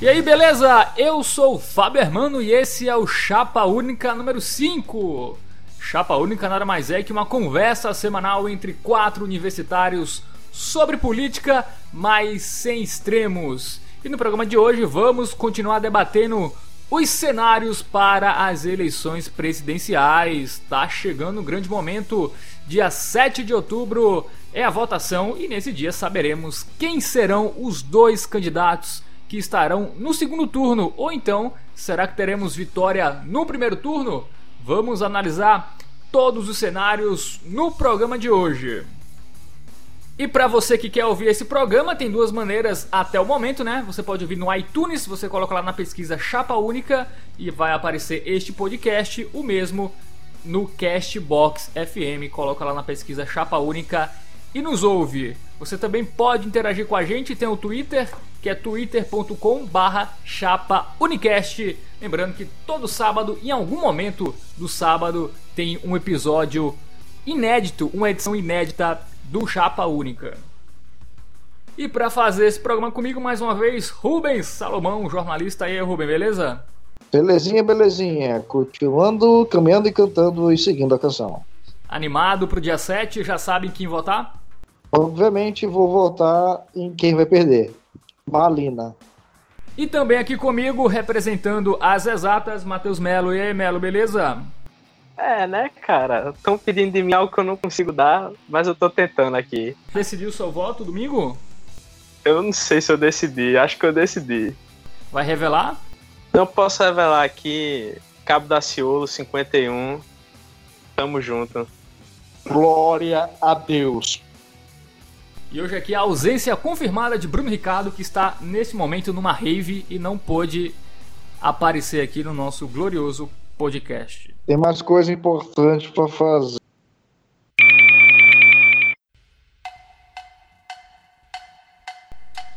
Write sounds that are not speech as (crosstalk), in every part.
E aí, beleza? Eu sou o Fábio Hermano e esse é o Chapa Única número 5. Chapa Única nada mais é que uma conversa semanal entre quatro universitários sobre política, mas sem extremos. E no programa de hoje vamos continuar debatendo os cenários para as eleições presidenciais. Tá chegando um grande momento. Dia 7 de outubro é a votação e nesse dia saberemos quem serão os dois candidatos que estarão no segundo turno, ou então será que teremos vitória no primeiro turno? Vamos analisar todos os cenários no programa de hoje. E para você que quer ouvir esse programa, tem duas maneiras até o momento, né? Você pode ouvir no iTunes, você coloca lá na pesquisa Chapa Única e vai aparecer este podcast, o mesmo no Castbox FM, coloca lá na pesquisa Chapa Única e nos ouve. Você também pode interagir com a gente, tem o Twitter, que é twitter.com barra chapa unicast. Lembrando que todo sábado, em algum momento do sábado, tem um episódio inédito, uma edição inédita do Chapa Única. E para fazer esse programa comigo mais uma vez, Rubens Salomão, jornalista aí, Rubens, beleza? Belezinha, belezinha. Continuando, caminhando e cantando e seguindo a canção. Animado pro dia 7, já sabem quem votar? Obviamente vou votar em quem vai perder. Malina. E também aqui comigo, representando as exatas, Matheus Melo. E aí, Melo, beleza? É, né, cara? Estão pedindo de mim algo que eu não consigo dar, mas eu tô tentando aqui. Decidiu seu voto domingo? Eu não sei se eu decidi, acho que eu decidi. Vai revelar? Não posso revelar aqui. Cabo da Ciolo 51. Tamo junto. Glória a Deus. E hoje aqui a ausência confirmada de Bruno Ricardo, que está nesse momento numa rave e não pôde aparecer aqui no nosso glorioso podcast. Tem mais coisa importante para fazer.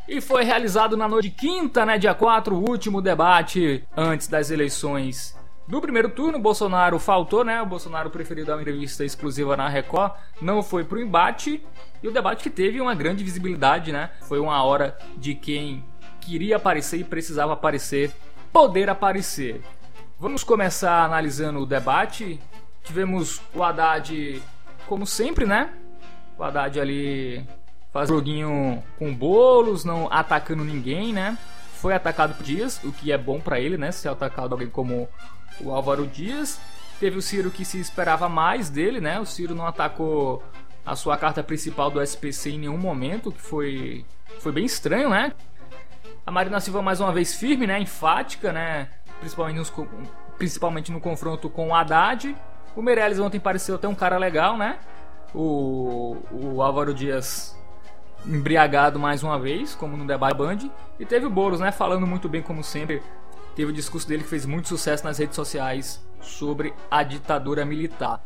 E foi realizado na noite de quinta, né, dia 4, o último debate antes das eleições no primeiro turno, Bolsonaro faltou, né? O Bolsonaro preferiu dar uma entrevista exclusiva na Record, não foi pro embate. E o debate que teve uma grande visibilidade, né? Foi uma hora de quem queria aparecer e precisava aparecer, poder aparecer. Vamos começar analisando o debate. Tivemos o Haddad, como sempre, né? O Haddad ali faz joguinho com bolos, não atacando ninguém, né? Foi atacado por Dias, o que é bom para ele, né? Ser atacado alguém como o Álvaro Dias. Teve o Ciro que se esperava mais dele, né? O Ciro não atacou a sua carta principal do SPC em nenhum momento, que foi, foi bem estranho, né? A Marina Silva mais uma vez firme, né? Enfática, né? Principalmente, nos, principalmente no confronto com o Haddad. O Meirelles ontem pareceu até um cara legal, né? O, o Álvaro Dias embriagado mais uma vez, como no debate Band. E teve o Boulos, né? Falando muito bem, como sempre, teve o discurso dele que fez muito sucesso nas redes sociais sobre a ditadura militar.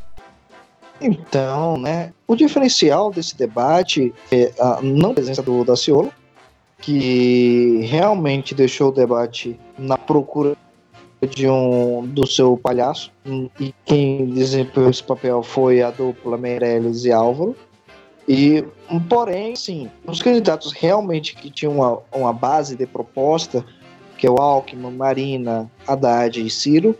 Então, né, o diferencial desse debate é a não presença do Daciolo, que realmente deixou o debate na procura de um do seu palhaço e quem desempenhou esse papel foi a dupla Meirelles e Álvaro. E, porém, sim, os candidatos realmente que tinham uma, uma base de proposta que é o Alckmin, Marina, Haddad e Ciro,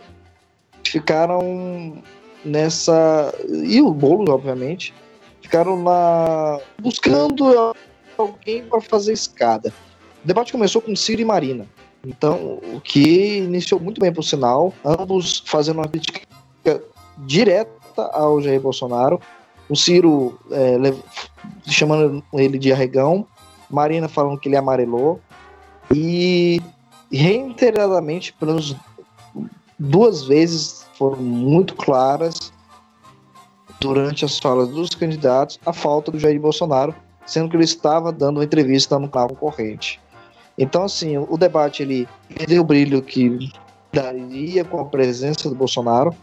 ficaram nessa. E o Boulos, obviamente, ficaram lá buscando alguém para fazer escada. O debate começou com Ciro e Marina. Então, o que iniciou muito bem, por sinal, ambos fazendo uma crítica direta ao Jair Bolsonaro. O Ciro é, chamando ele de arregão, Marina falando que ele amarelou. E reiteradamente, pelo menos duas vezes, foram muito claras durante as falas dos candidatos a falta do Jair Bolsonaro, sendo que ele estava dando uma entrevista no canal concorrente. Então, assim, o debate ele perdeu o brilho que daria com a presença do Bolsonaro,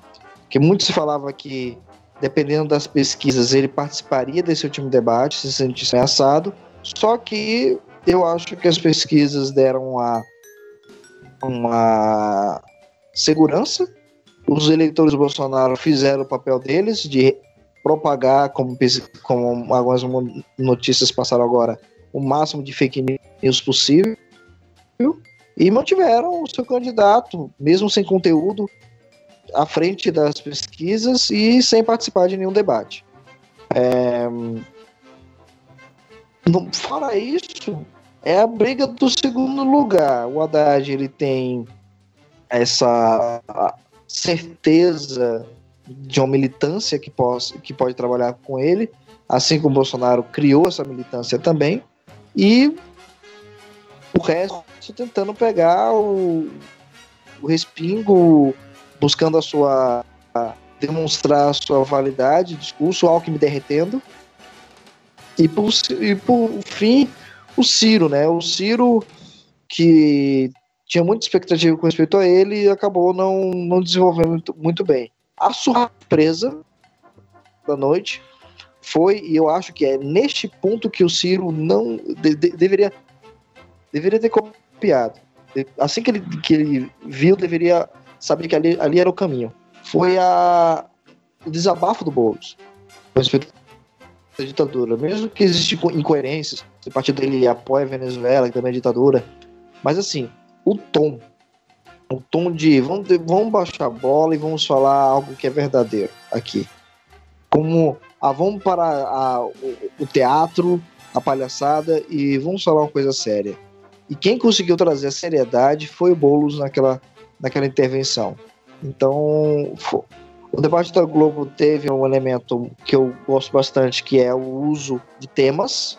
que muito se falava que, dependendo das pesquisas, ele participaria desse último debate, se sentisse ameaçado. Só que eu acho que as pesquisas deram a uma segurança. Os eleitores Bolsonaro fizeram o papel deles de propagar, como, como algumas notícias passaram agora, o máximo de fake news possível. e mantiveram o seu candidato, mesmo sem conteúdo, à frente das pesquisas e sem participar de nenhum debate. É... Fora isso, é a briga do segundo lugar. O Haddad ele tem essa certeza de uma militância que, possa, que pode trabalhar com ele, assim como o Bolsonaro criou essa militância também, e o resto tentando pegar o, o respingo, buscando a sua. A demonstrar a sua validade, discurso, Alckmin derretendo. E por, e por fim, o Ciro, né? O Ciro que tinha muita expectativa com respeito a ele e acabou não, não desenvolvendo muito, muito bem. A surpresa da noite foi, e eu acho que é neste ponto que o Ciro não de, de, deveria deveria ter copiado. Assim que ele, que ele viu, deveria saber que ali, ali era o caminho. Foi a, o desabafo do Boulos respeito da ditadura. Mesmo que existam incoerências, o partido dele apoia a Venezuela, que também é ditadura, mas assim, o tom, o tom de vamos, vamos baixar a bola e vamos falar algo que é verdadeiro aqui. Como ah, vamos para a, o, o teatro, a palhaçada e vamos falar uma coisa séria. E quem conseguiu trazer a seriedade foi o Boulos naquela, naquela intervenção. Então, o debate da Globo teve um elemento que eu gosto bastante, que é o uso de temas.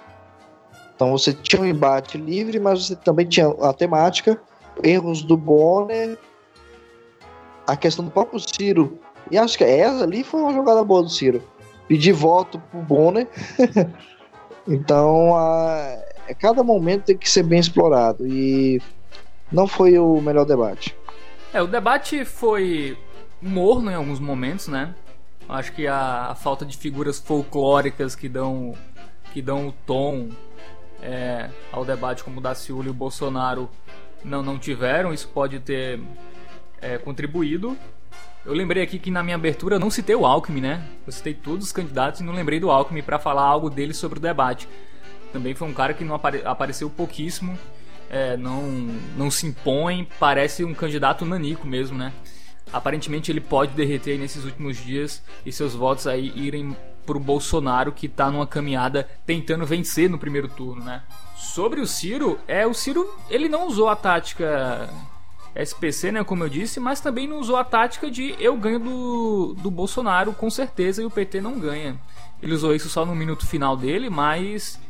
Então, você tinha um embate livre, mas você também tinha a temática, erros do Bonner, a questão do próprio Ciro. E acho que essa ali foi uma jogada boa do Ciro. Pedir voto pro Bonner. (laughs) então, a, é, cada momento tem que ser bem explorado e não foi o melhor debate. É, o debate foi morno em alguns momentos, né? Acho que a, a falta de figuras folclóricas que dão que dão o tom é, ao debate como o Daciolo e o Bolsonaro não não tiveram, isso pode ter é, contribuído. Eu lembrei aqui que na minha abertura eu não citei o Alckmin, né? Eu citei todos os candidatos e não lembrei do Alckmin para falar algo dele sobre o debate. Também foi um cara que não apare apareceu pouquíssimo, é, não, não se impõe, parece um candidato nanico mesmo, né? Aparentemente ele pode derreter nesses últimos dias e seus votos aí irem pro Bolsonaro que tá numa caminhada tentando vencer no primeiro turno, né? Sobre o Ciro, é o Ciro, ele não usou a tática SPC, né, como eu disse, mas também não usou a tática de eu ganho do, do Bolsonaro com certeza e o PT não ganha. Ele usou isso só no minuto final dele, mas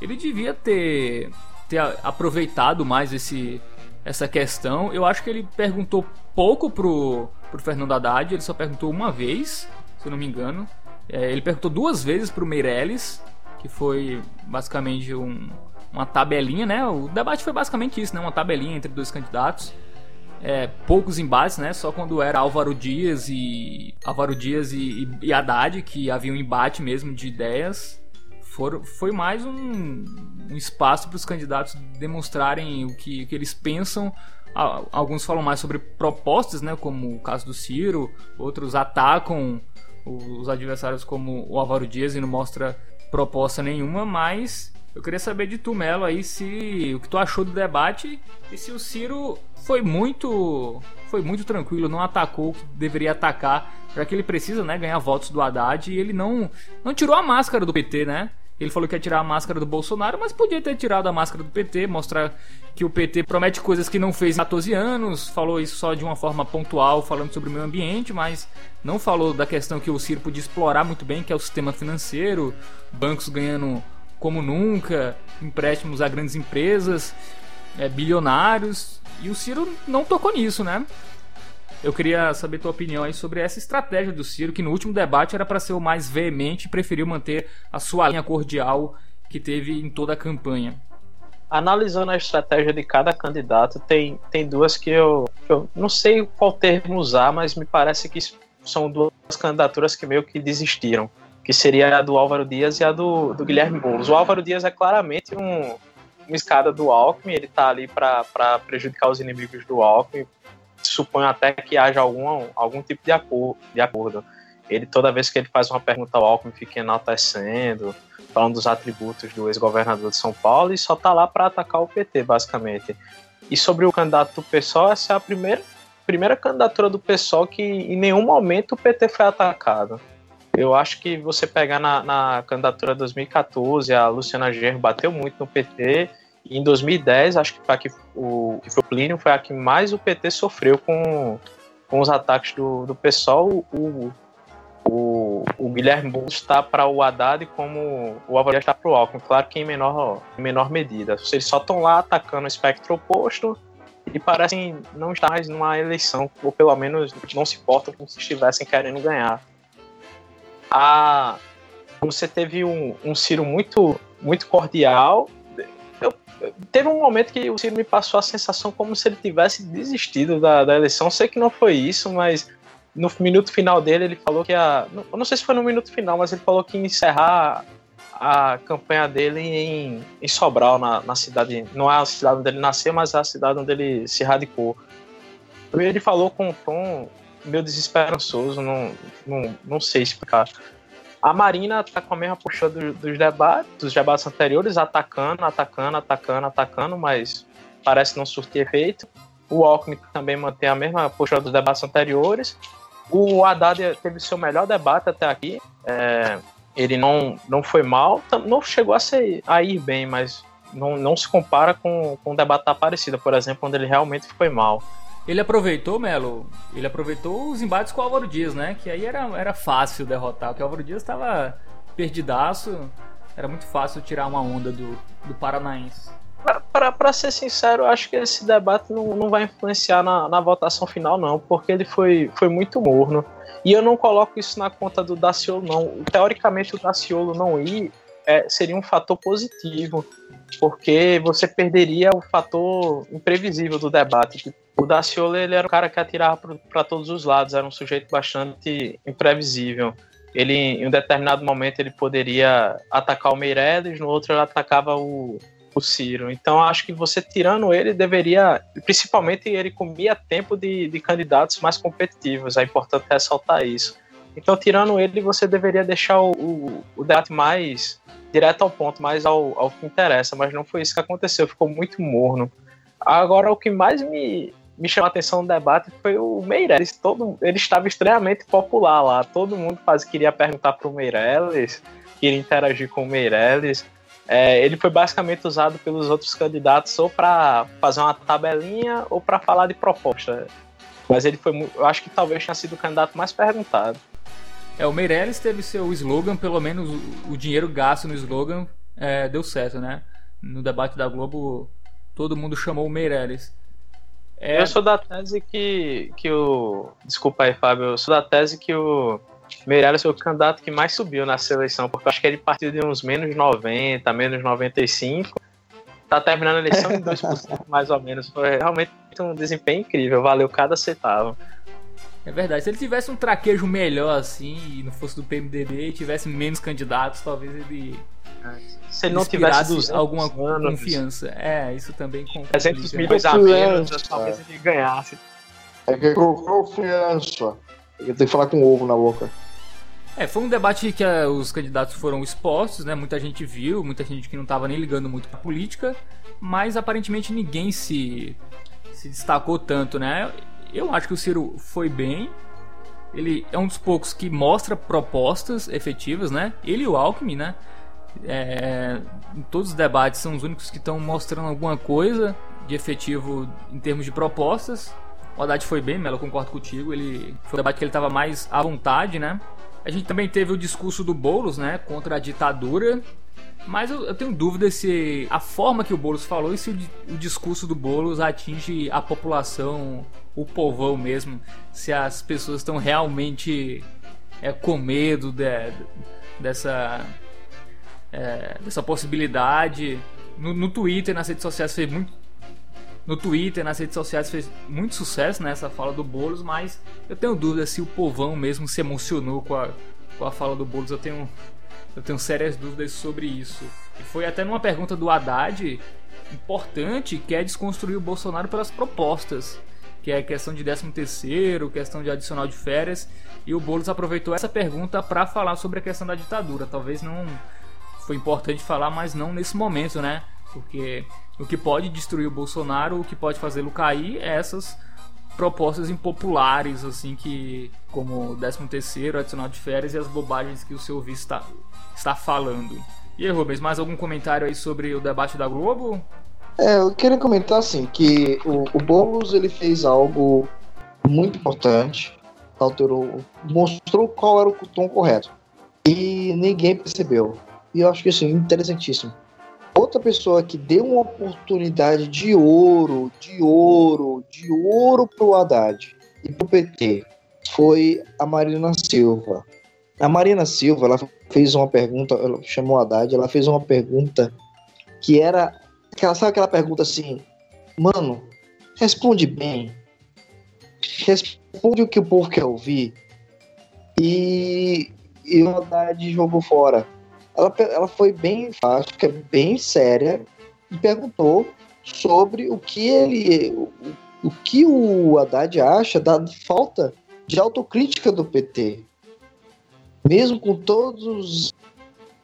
ele devia ter, ter aproveitado mais esse, essa questão. Eu acho que ele perguntou pouco pro, pro Fernando Haddad, ele só perguntou uma vez, se eu não me engano. É, ele perguntou duas vezes pro Meirelles, que foi basicamente um, uma tabelinha, né? O debate foi basicamente isso, né? Uma tabelinha entre dois candidatos. É, poucos embates, né? Só quando era Álvaro Dias e Álvaro Dias e, e, e Haddad que havia um embate mesmo de ideias for, foi mais um, um espaço para os candidatos demonstrarem o que, o que eles pensam. Alguns falam mais sobre propostas, né, como o caso do Ciro, outros atacam os adversários como o Álvaro Dias e não mostra proposta nenhuma, mas eu queria saber de tu, Melo, aí se o que tu achou do debate e se o Ciro foi muito foi muito tranquilo, não atacou o que deveria atacar, já que ele precisa, né, ganhar votos do Haddad e ele não não tirou a máscara do PT, né? Ele falou que ia tirar a máscara do Bolsonaro, mas podia ter tirado a máscara do PT, mostrar que o PT promete coisas que não fez em 14 anos, falou isso só de uma forma pontual, falando sobre o meio ambiente, mas não falou da questão que o Ciro podia explorar muito bem, que é o sistema financeiro, bancos ganhando como nunca, empréstimos a grandes empresas, é, bilionários, e o Ciro não tocou nisso, né? Eu queria saber tua opinião aí sobre essa estratégia do Ciro, que no último debate era para ser o mais veemente e preferiu manter a sua linha cordial que teve em toda a campanha. Analisando a estratégia de cada candidato, tem, tem duas que eu, eu não sei qual termo usar, mas me parece que são duas candidaturas que meio que desistiram, que seria a do Álvaro Dias e a do, do Guilherme Boulos. O Álvaro Dias é claramente um, uma escada do Alckmin, ele está ali para prejudicar os inimigos do Alckmin, suponho até que haja algum, algum tipo de acordo, de acordo. ele toda vez que ele faz uma pergunta ao Alckmin fica enaltecendo, falando dos atributos do ex-governador de São Paulo e só tá lá para atacar o PT, basicamente. E sobre o candidato do PSOL, essa é a primeira, primeira candidatura do PSOL que em nenhum momento o PT foi atacado. Eu acho que você pegar na, na candidatura de 2014, a Luciana Genro bateu muito no PT, em 2010, acho que, que o que foi o Plínio foi a que mais o PT sofreu com, com os ataques do, do PSOL. O, o, o Guilherme Boulos está para o Haddad como o Álvaro está para o Alckmin, claro que em menor, em menor medida. Eles só estão lá atacando o espectro oposto e parecem não estar mais numa eleição, ou pelo menos não se portam como se estivessem querendo ganhar. A, você teve um, um Ciro muito, muito cordial. Eu, teve um momento que o Ciro me passou a sensação como se ele tivesse desistido da, da eleição. Sei que não foi isso, mas no minuto final dele, ele falou que a. Eu não sei se foi no minuto final, mas ele falou que ia encerrar a campanha dele em, em Sobral, na, na cidade. Não é a cidade onde ele nasceu, mas é a cidade onde ele se radicou. Ele falou com um tom meio desesperançoso, não, não, não sei explicar. A Marina tá com a mesma postura do, dos debates, dos debates anteriores, atacando, atacando, atacando, atacando, mas parece não surtir efeito. O Alckmin também mantém a mesma postura dos debates anteriores. O Haddad teve seu melhor debate até aqui. É, ele não, não foi mal, não chegou a, ser, a ir bem, mas não, não se compara com, com o debate da por exemplo, onde ele realmente foi mal. Ele aproveitou, Melo, ele aproveitou os embates com o Álvaro Dias, né? Que aí era, era fácil derrotar, porque o Álvaro Dias estava perdidaço, era muito fácil tirar uma onda do, do Paranaense. Para ser sincero, acho que esse debate não, não vai influenciar na, na votação final, não, porque ele foi, foi muito morno. E eu não coloco isso na conta do Daciolo, não. Teoricamente, o Daciolo não ir é, seria um fator positivo, porque você perderia o fator imprevisível do debate. O Daciolo ele era um cara que atirava para todos os lados, era um sujeito bastante imprevisível. Ele, em um determinado momento, ele poderia atacar o Meirelles, no outro ele atacava o, o Ciro. Então acho que você tirando ele deveria, principalmente ele comia tempo de, de candidatos mais competitivos. É importante ressaltar isso. Então tirando ele você deveria deixar o, o, o debate mais direto ao ponto, mais ao, ao que interessa. Mas não foi isso que aconteceu. Ficou muito morno. Agora o que mais me me chamou a atenção no debate foi o Meirelles. Todo, ele estava extremamente popular lá. Todo mundo faz, queria perguntar para o Meirelles, queria interagir com o Meirelles é, ele foi basicamente usado pelos outros candidatos ou para fazer uma tabelinha ou para falar de proposta. Mas ele foi, eu acho que talvez tenha sido o candidato mais perguntado. É, o Meirelles teve seu slogan, pelo menos o dinheiro gasto no slogan é, deu certo, né? No debate da Globo, todo mundo chamou o Meirelles. É... Eu sou da tese que, que o. Desculpa aí, Fábio. Eu sou da tese que o Meirelles foi o candidato que mais subiu na seleção, porque eu acho que ele partiu de uns menos 90, menos 95. Tá terminando a eleição (laughs) em 2%, mais ou menos. Foi realmente um desempenho incrível, valeu cada centavo. É verdade, se ele tivesse um traquejo melhor assim, e não fosse do PMDB e tivesse menos candidatos, talvez ele. Se ele não tivesse alguma anos, confiança. É, isso também complica. 300 milhões a menos, talvez ele ganhasse. É que confiança. Ele tem que falar com ovo na boca. É, foi um debate que uh, os candidatos foram expostos, né? Muita gente viu, muita gente que não estava nem ligando muito pra política, mas aparentemente ninguém se, se destacou tanto, né? Eu acho que o Ciro foi bem. Ele é um dos poucos que mostra propostas efetivas, né? Ele e o Alckmin, né? É, em todos os debates são os únicos que estão mostrando alguma coisa de efetivo em termos de propostas. O Haddad foi bem, Melo, concordo contigo. Ele foi um debate que ele estava mais à vontade, né? A gente também teve o discurso do Boulos, né, contra a ditadura. Mas eu, eu tenho dúvida se a forma que o Boulos falou e se o, o discurso do Boulos atinge a população, o povão mesmo, se as pessoas estão realmente é, com medo de, dessa é, dessa possibilidade. No, no Twitter, nas redes sociais, fez muito no Twitter, nas redes sociais fez muito sucesso nessa né, fala do Boulos, mas eu tenho dúvida se o povão mesmo se emocionou com a, com a fala do Boulos. Eu tenho, eu tenho sérias dúvidas sobre isso. E foi até numa pergunta do Haddad importante que é desconstruir o Bolsonaro pelas propostas. Que é questão de 13 terceiro, questão de adicional de férias, e o Boulos aproveitou essa pergunta para falar sobre a questão da ditadura. Talvez não foi importante falar, mas não nesse momento, né? Porque o que pode destruir o Bolsonaro, o que pode fazê-lo cair é essas propostas impopulares, assim, que como 13 terceiro, adicional de férias e as bobagens que o seu vice está, está falando. E aí, Rubens, mais algum comentário aí sobre o debate da Globo? É, eu queria comentar assim que o, o Boulos ele fez algo muito importante, alterou, mostrou qual era o tom correto e ninguém percebeu. E eu acho que assim interessantíssimo. Outra pessoa que deu uma oportunidade de ouro, de ouro, de ouro pro Haddad e pro PT foi a Marina Silva. A Marina Silva, ela fez uma pergunta, ela chamou a Haddad, ela fez uma pergunta que era, aquela, sabe aquela pergunta assim, mano, responde bem, responde o que o povo quer ouvir, e, e o Haddad jogou fora. Ela, ela foi bem enfática, bem séria, e perguntou sobre o que ele, o, o que o Haddad acha da falta de autocrítica do PT mesmo com todos os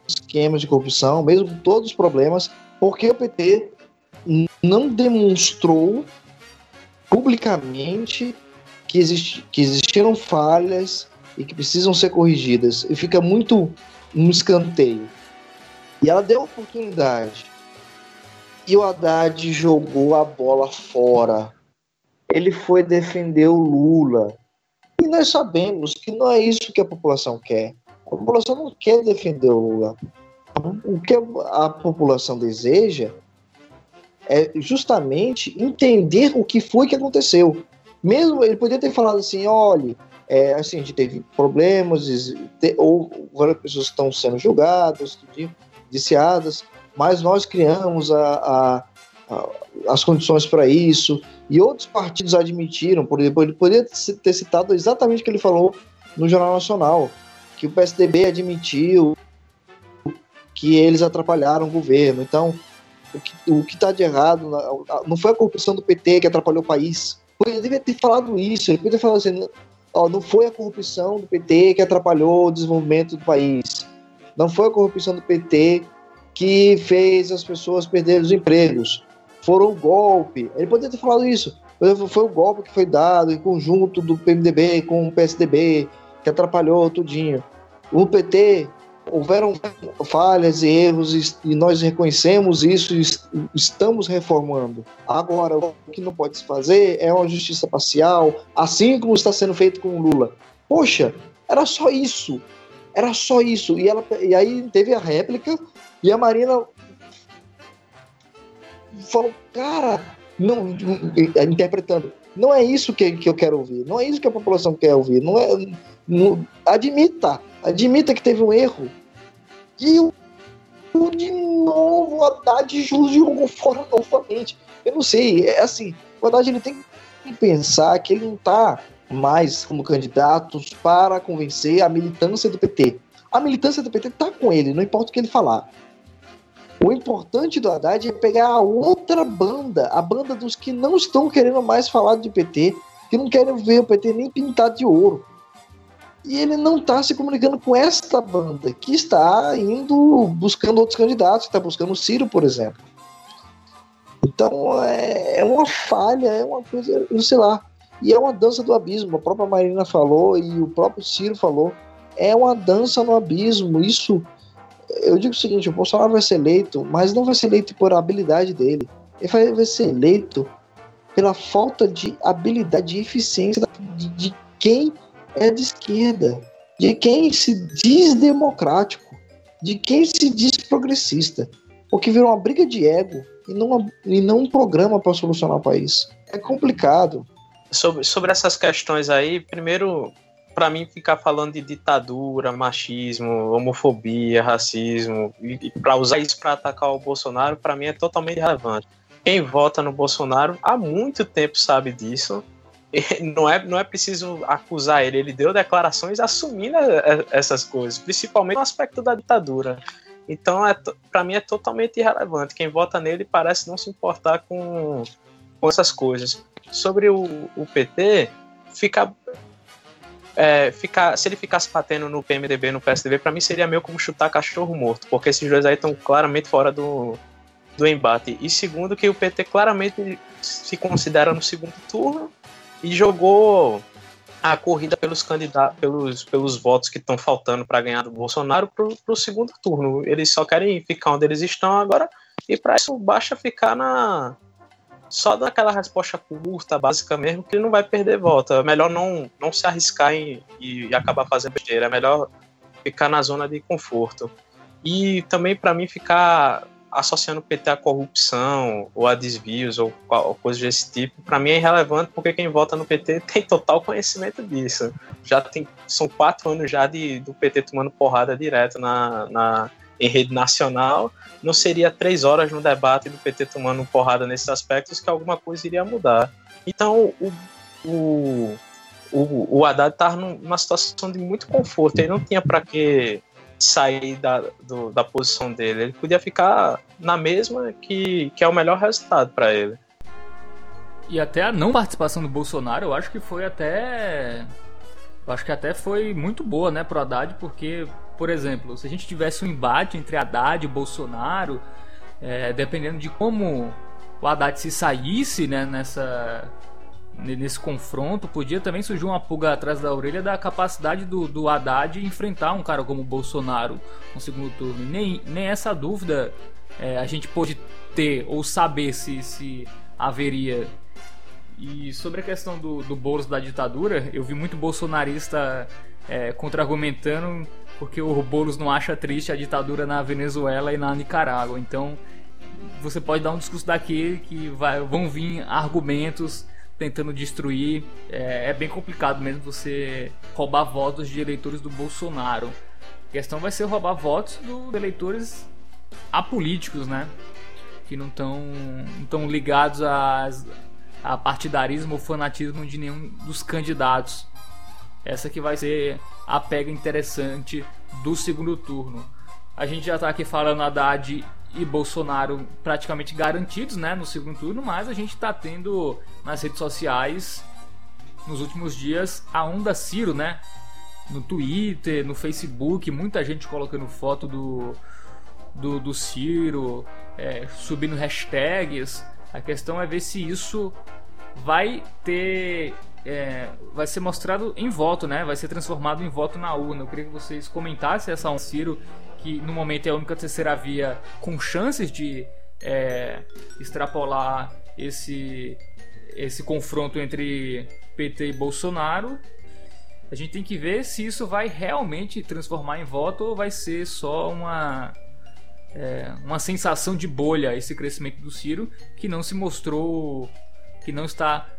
esquemas de corrupção, mesmo com todos os problemas, porque o PT não demonstrou publicamente que, que existiram falhas e que precisam ser corrigidas. E fica muito no escanteio. E ela deu oportunidade. E o Haddad jogou a bola fora. Ele foi defender o Lula. E nós sabemos que não é isso que a população quer. A população não quer defender o Lula. O que a população deseja é justamente entender o que foi que aconteceu. Mesmo ele poderia ter falado assim, olha, é, assim, a gente teve problemas, ou várias pessoas estão sendo julgadas, viciadas, mas nós criamos a, a, a, as condições para isso, e outros partidos admitiram, por exemplo, ele poderia ter citado exatamente o que ele falou no Jornal Nacional, que o PSDB admitiu que eles atrapalharam o governo. Então, o que está de errado não foi a corrupção do PT que atrapalhou o país. Ele devia ter falado isso, ele poderia falar assim, ó, não foi a corrupção do PT que atrapalhou o desenvolvimento do país. Não foi a corrupção do PT que fez as pessoas perderem os empregos. Foram o golpe. Ele poderia ter falado isso. Foi o golpe que foi dado em conjunto do PMDB com o PSDB, que atrapalhou tudinho. O PT houveram falhas e erros e nós reconhecemos isso e estamos reformando. Agora, o que não pode se fazer é uma justiça parcial, assim como está sendo feito com o Lula. Poxa, era só isso. Era só isso. E, ela, e aí teve a réplica e a Marina falou, cara, não, interpretando, não é isso que, que eu quero ouvir, não é isso que a população quer ouvir, não é, não, admita, admita que teve um erro. E o, de novo, o Haddad jogou fora novamente. Eu não sei, é assim, o Haddad ele tem que pensar que ele não está mais como candidato para convencer a militância do PT. A militância do PT está com ele, não importa o que ele falar. O importante do Haddad é pegar a outra banda, a banda dos que não estão querendo mais falar de PT, que não querem ver o PT nem pintado de ouro. E ele não está se comunicando com esta banda, que está indo buscando outros candidatos, está buscando o Ciro, por exemplo. Então é, é uma falha, é uma coisa, não sei lá. E é uma dança do abismo. A própria Marina falou e o próprio Ciro falou. É uma dança no abismo. Isso eu digo o seguinte: o Bolsonaro vai ser eleito, mas não vai ser eleito por habilidade dele. Ele vai, vai ser eleito pela falta de habilidade e eficiência de, de quem é de esquerda, de quem se diz democrático, de quem se diz progressista. Porque virou uma briga de ego e não, e não um programa para solucionar o país. É complicado. Sobre, sobre essas questões aí, primeiro para mim ficar falando de ditadura, machismo, homofobia, racismo e, e para usar isso para atacar o Bolsonaro, para mim é totalmente irrelevante. Quem vota no Bolsonaro há muito tempo sabe disso. (laughs) Não é, não é preciso acusar ele, ele deu declarações assumindo essas coisas, principalmente no aspecto da ditadura. Então, é, para mim, é totalmente irrelevante. Quem vota nele parece não se importar com, com essas coisas. Sobre o, o PT, fica, é, fica, se ele ficasse batendo no PMDB, no PSDB, para mim seria meio como chutar cachorro morto, porque esses dois aí estão claramente fora do, do embate. E segundo, que o PT claramente se considera no segundo turno e jogou a corrida pelos candidatos, pelos, pelos votos que estão faltando para ganhar do Bolsonaro para o segundo turno. Eles só querem ficar onde eles estão agora e para isso basta ficar na só daquela resposta curta, básica mesmo, que ele não vai perder volta. É melhor não, não se arriscar em, e, e acabar fazendo besteira. É melhor ficar na zona de conforto. E também para mim ficar associando o PT à corrupção ou a desvios ou, ou coisas desse tipo, para mim é irrelevante porque quem vota no PT (laughs) tem total conhecimento disso. Já tem, são quatro anos já de, do PT tomando porrada direto na, na, em rede nacional. Não seria três horas no debate do PT tomando porrada nesses aspectos que alguma coisa iria mudar. Então o, o, o, o Haddad estava numa situação de muito conforto. Ele não tinha para que sair da, do, da posição dele. Ele podia ficar na mesma que, que é o melhor resultado para ele. E até a não participação do Bolsonaro, eu acho que foi até. Eu acho que até foi muito boa, né, pro Haddad, porque, por exemplo, se a gente tivesse um embate entre Haddad e Bolsonaro, é, dependendo de como o Haddad se saísse né, nessa, nesse confronto, podia também surgir uma pulga atrás da orelha da capacidade do, do Haddad enfrentar um cara como o Bolsonaro no segundo turno. Nem, nem essa dúvida é, a gente pôde ter ou saber se, se haveria. E sobre a questão do, do Boulos da ditadura, eu vi muito bolsonarista é, contra-argumentando porque o Boulos não acha triste a ditadura na Venezuela e na Nicarágua. Então você pode dar um discurso daquele que vai, vão vir argumentos tentando destruir. É, é, bem complicado mesmo você roubar votos de eleitores do Bolsonaro. A questão vai ser roubar votos dos eleitores apolíticos, né? Que não estão ligados a, a partidarismo ou fanatismo de nenhum dos candidatos. Essa que vai ser a pega interessante do segundo turno. A gente já está aqui falando Haddad e Bolsonaro praticamente garantidos né, no segundo turno, mas a gente está tendo nas redes sociais nos últimos dias a onda Ciro, né? No Twitter, no Facebook, muita gente colocando foto do, do, do Ciro, é, subindo hashtags. A questão é ver se isso vai ter. É, vai ser mostrado em voto, né? Vai ser transformado em voto na urna. Eu queria que vocês comentassem essa onda Ciro que no momento é a única terceira via com chances de é, extrapolar esse, esse confronto entre PT e Bolsonaro. A gente tem que ver se isso vai realmente transformar em voto ou vai ser só uma, é, uma sensação de bolha esse crescimento do Ciro que não se mostrou, que não está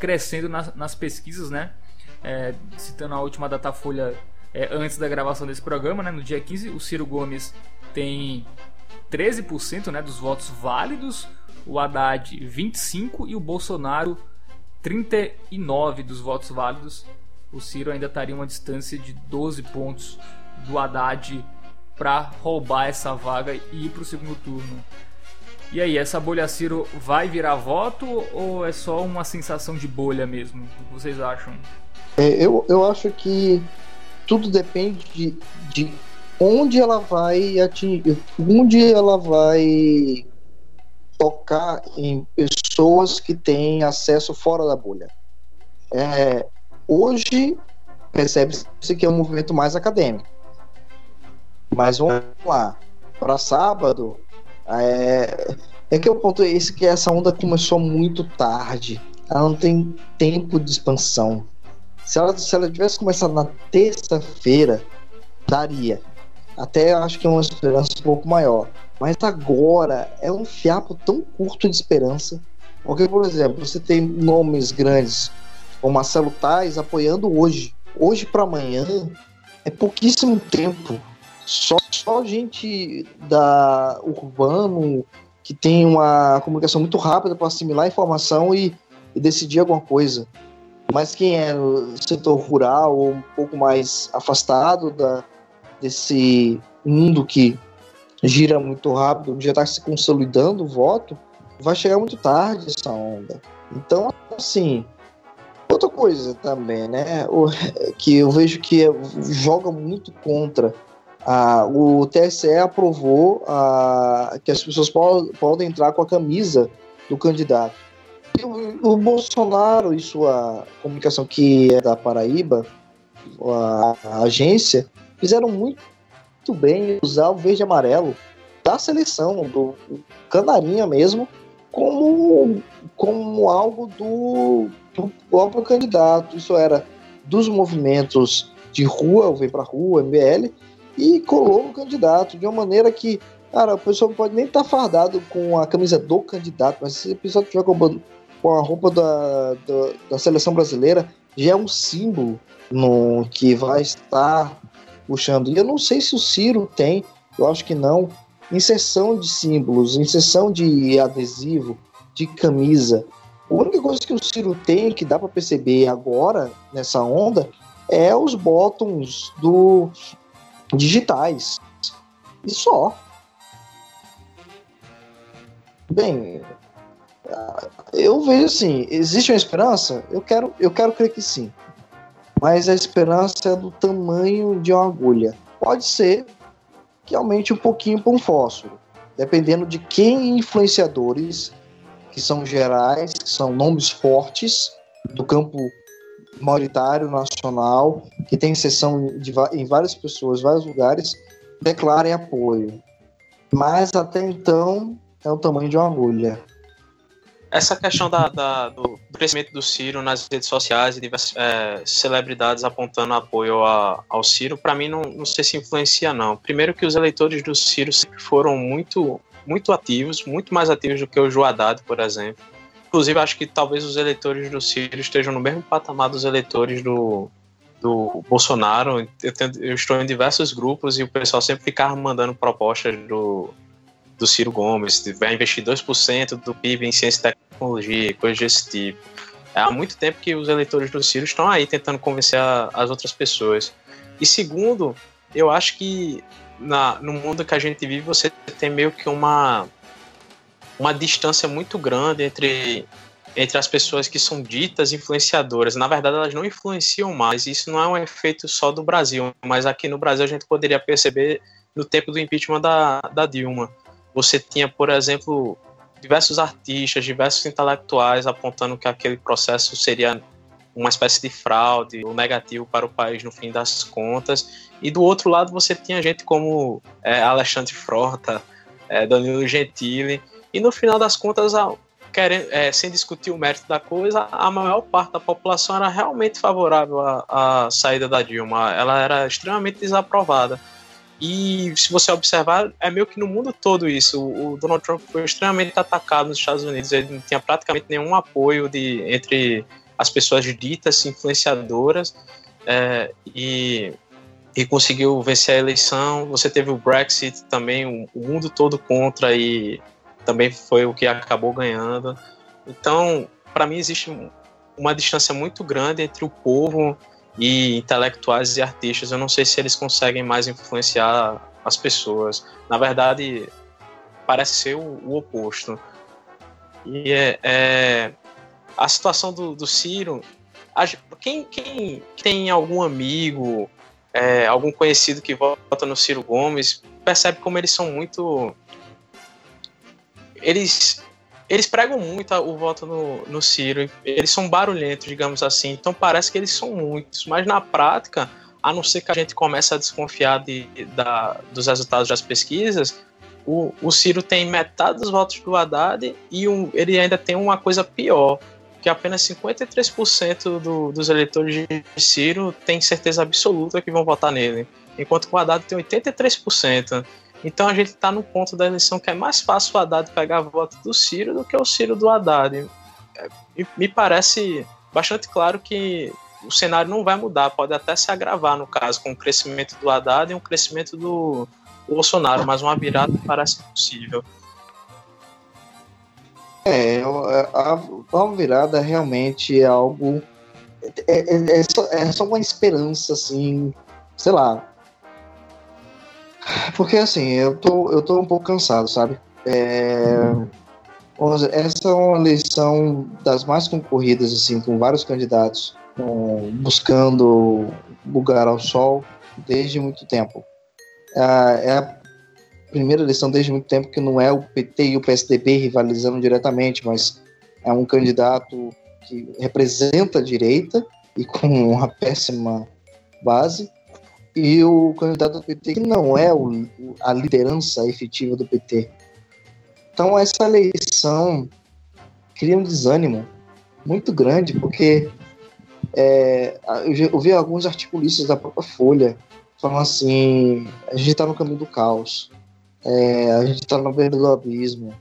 crescendo nas, nas pesquisas, né? É, citando a última Datafolha é, antes da gravação desse programa, né, no dia 15, o Ciro Gomes tem 13% né, dos votos válidos, o Haddad 25% e o Bolsonaro 39% dos votos válidos. O Ciro ainda estaria uma distância de 12 pontos do Haddad para roubar essa vaga e ir para o segundo turno. E aí, essa bolha Ciro vai virar voto ou é só uma sensação de bolha mesmo? O que vocês acham? É, eu, eu acho que tudo depende de, de onde ela vai atingir, onde ela vai tocar em pessoas que têm acesso fora da bolha. É, hoje percebe-se que é um movimento mais acadêmico. Mas vamos lá, para sábado, é, é que o ponto é esse que essa onda começou muito tarde. Ela não tem tempo de expansão. Se ela, se ela tivesse começado na terça-feira, daria. Até acho que é uma esperança um pouco maior. Mas agora é um fiapo tão curto de esperança. Porque, por exemplo, você tem nomes grandes como Marcelo Tais apoiando hoje. Hoje para amanhã é pouquíssimo tempo. Só, só gente da urbano que tem uma comunicação muito rápida para assimilar informação e, e decidir alguma coisa. Mas quem é no setor rural ou um pouco mais afastado da, desse mundo que gira muito rápido, já está se consolidando o voto, vai chegar muito tarde essa onda. Então, assim, outra coisa também, né? Que eu vejo que joga muito contra. Ah, o TSE aprovou ah, que as pessoas podem, podem entrar com a camisa do candidato. O, o Bolsonaro e sua comunicação, que é da Paraíba, a, a agência, fizeram muito, muito bem usar o verde e amarelo da seleção, do Canarinha mesmo, como, como algo do, do próprio candidato. Isso era dos movimentos de rua, o Vem Pra Rua, MBL, e colou no candidato de uma maneira que, cara, o pessoal não pode nem estar tá fardado com a camisa do candidato, mas se a pessoa estiver com, com a roupa da, da, da, seleção brasileira, já é um símbolo no que vai estar puxando. E eu não sei se o Ciro tem, eu acho que não, inserção de símbolos, inserção de adesivo, de camisa. A única coisa que o Ciro tem, que dá para perceber agora, nessa onda, é os botões do digitais. E só. Bem, eu vejo assim, existe uma esperança? Eu quero, eu quero crer que sim. Mas a esperança é do tamanho de uma agulha. Pode ser que aumente um pouquinho para um fósforo, dependendo de quem influenciadores, que são gerais, que são nomes fortes do campo maioritário nacional, que tem sessão em várias pessoas, vários lugares, declarem apoio. Mas até então é o tamanho de uma agulha essa questão da, da, do crescimento do Ciro nas redes sociais e diversas é, celebridades apontando apoio a, ao Ciro, para mim não, não sei se influencia não. Primeiro que os eleitores do Ciro sempre foram muito, muito ativos, muito mais ativos do que o Joadad, por exemplo. Inclusive, acho que talvez os eleitores do Ciro estejam no mesmo patamar dos eleitores do, do Bolsonaro. Eu, eu estou em diversos grupos e o pessoal sempre ficava mandando propostas do, do Ciro Gomes, vai investir 2% do PIB em ciência e tecnologia, coisas desse tipo. É, há muito tempo que os eleitores do Ciro estão aí tentando convencer a, as outras pessoas. E segundo, eu acho que na, no mundo que a gente vive, você tem meio que uma, uma distância muito grande entre, entre as pessoas que são ditas influenciadoras. Na verdade, elas não influenciam mais. Isso não é um efeito só do Brasil, mas aqui no Brasil a gente poderia perceber no tempo do impeachment da, da Dilma você tinha, por exemplo, diversos artistas, diversos intelectuais apontando que aquele processo seria uma espécie de fraude ou negativo para o país no fim das contas. E do outro lado você tinha gente como é, Alexandre Frota, é, Danilo Gentili, e no final das contas, querendo, é, sem discutir o mérito da coisa, a maior parte da população era realmente favorável à, à saída da Dilma. Ela era extremamente desaprovada. E se você observar, é meio que no mundo todo isso. O Donald Trump foi extremamente atacado nos Estados Unidos. Ele não tinha praticamente nenhum apoio de, entre as pessoas ditas influenciadoras é, e, e conseguiu vencer a eleição. Você teve o Brexit também, o, o mundo todo contra e também foi o que acabou ganhando. Então, para mim, existe uma distância muito grande entre o povo e intelectuais e artistas. Eu não sei se eles conseguem mais influenciar as pessoas. Na verdade, parece ser o, o oposto. E é, é, a situação do, do Ciro. A, quem, quem tem algum amigo, é, algum conhecido que vota no Ciro Gomes, percebe como eles são muito. Eles eles pregam muito o voto no, no Ciro, eles são barulhentos, digamos assim, então parece que eles são muitos, mas na prática, a não ser que a gente comece a desconfiar de, da, dos resultados das pesquisas, o, o Ciro tem metade dos votos do Haddad e um, ele ainda tem uma coisa pior, que apenas 53% do, dos eleitores de Ciro têm certeza absoluta que vão votar nele, enquanto o Haddad tem 83%. Então a gente está no ponto da eleição que é mais fácil o Haddad pegar voto do Ciro do que o Ciro do Haddad. É, me parece bastante claro que o cenário não vai mudar, pode até se agravar no caso, com o crescimento do Haddad e um crescimento do Bolsonaro, mas uma virada parece possível. É, a, a virada realmente é algo. É, é, é, só, é só uma esperança, assim, sei lá, porque assim, eu tô, eu tô um pouco cansado, sabe? É... Essa é uma eleição das mais concorridas, assim, com vários candidatos um, buscando lugar ao sol desde muito tempo. É, é a primeira eleição desde muito tempo que não é o PT e o PSDB rivalizando diretamente, mas é um candidato que representa a direita e com uma péssima base, e o candidato do PT que não é o, a liderança efetiva do PT. Então essa eleição cria um desânimo muito grande, porque é, eu vi alguns articulistas da própria Folha falando assim: a gente está no caminho do caos, é, a gente está no beira do abismo.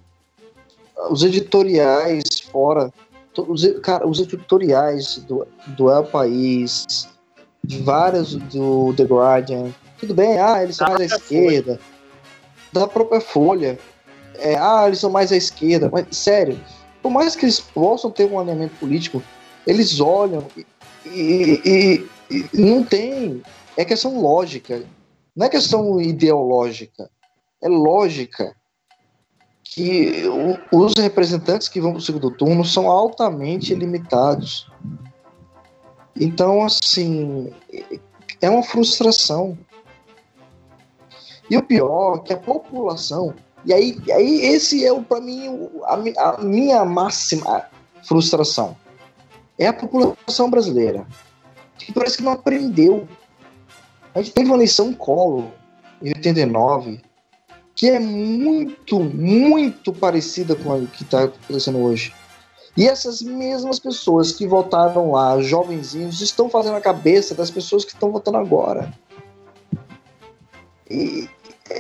Os editoriais fora, os, cara, os editoriais do, do El País, de várias do The Guardian, tudo bem, ah, eles são mais à esquerda, da própria Folha, é, ah, eles são mais à esquerda, mas sério, por mais que eles possam ter um alinhamento político, eles olham e, e, e, não tem. É questão lógica. Não é questão ideológica. É lógica que os representantes que vão para o segundo turno são altamente limitados. Então, assim, é uma frustração. E o pior é que a população. E aí, e aí esse é, para mim, a, a minha máxima frustração é a população brasileira, que parece que não aprendeu. A gente teve uma eleição colo em 89, que é muito, muito parecida com a que está acontecendo hoje. E essas mesmas pessoas que votaram lá, jovenzinhos, estão fazendo a cabeça das pessoas que estão votando agora. E,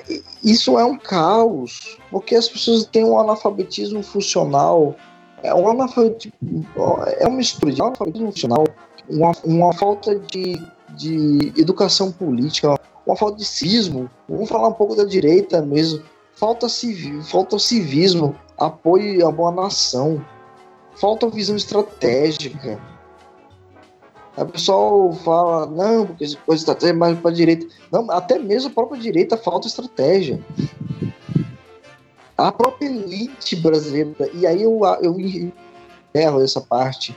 e isso é um caos, porque as pessoas têm um analfabetismo funcional é um analfabetismo, é uma mistura de analfabetismo funcional, uma, uma falta de, de educação política, uma falta de civismo. Vamos falar um pouco da direita mesmo. Falta, civi, falta civismo, apoio à boa nação, falta visão estratégica. O pessoal fala, não, porque coisa estratégia é mais para a direita. Não, até mesmo a própria direita falta estratégia a própria elite brasileira, e aí eu, eu erro essa parte,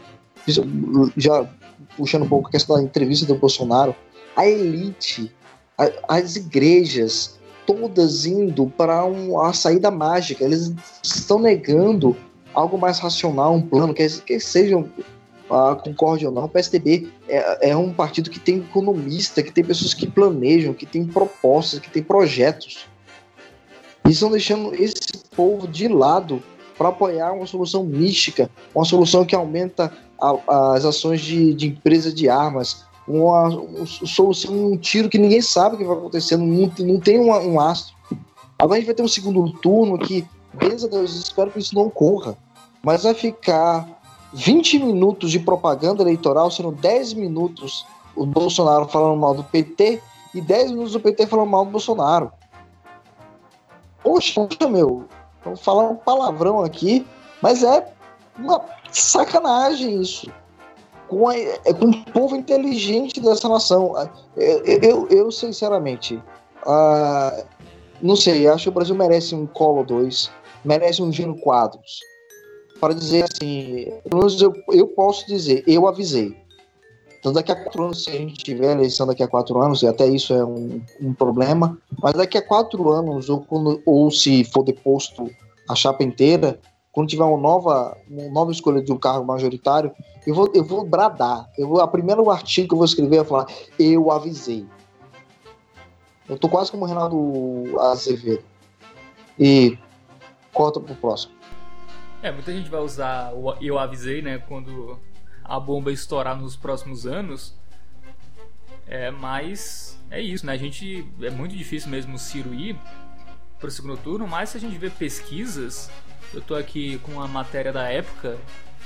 já puxando um pouco a questão da entrevista do Bolsonaro, a elite, a, as igrejas, todas indo para um, a saída mágica, eles estão negando algo mais racional, um plano, que, que sejam ah, concorde ou não, o PSDB é, é um partido que tem economista, que tem pessoas que planejam, que tem propostas, que tem projetos. E estão deixando esse povo de lado para apoiar uma solução mística, uma solução que aumenta a, as ações de, de empresa de armas, uma, uma, solução, um tiro que ninguém sabe o que vai acontecer, não, não tem um, um astro. Agora a gente vai ter um segundo turno que, beleza, Deus, espero que isso não ocorra, mas vai ficar 20 minutos de propaganda eleitoral, sendo 10 minutos o Bolsonaro falando mal do PT e 10 minutos do PT falando mal do Bolsonaro. Poxa, meu, vou falar um palavrão aqui, mas é uma sacanagem isso. Com, a, é, com o povo inteligente dessa nação. Eu, eu, eu sinceramente, uh, não sei, acho que o Brasil merece um Colo 2, merece um Gino Quadros. Para dizer assim, eu, eu posso dizer, eu avisei. Então, daqui a quatro anos, se a gente tiver eleição daqui a quatro anos, e até isso é um, um problema, mas daqui a quatro anos, ou, quando, ou se for deposto a chapa inteira, quando tiver uma nova, uma nova escolha de um cargo majoritário, eu vou, eu vou bradar. Eu vou, a primeiro artigo que eu vou escrever é falar, eu avisei. Eu tô quase como o Renato Azevedo. E corta pro próximo. É, muita gente vai usar o eu avisei, né, quando a bomba estourar nos próximos anos. É, mas é isso, né? A gente é muito difícil mesmo o Ciro ir para o segundo turno, mas se a gente vê pesquisas, eu tô aqui com uma matéria da época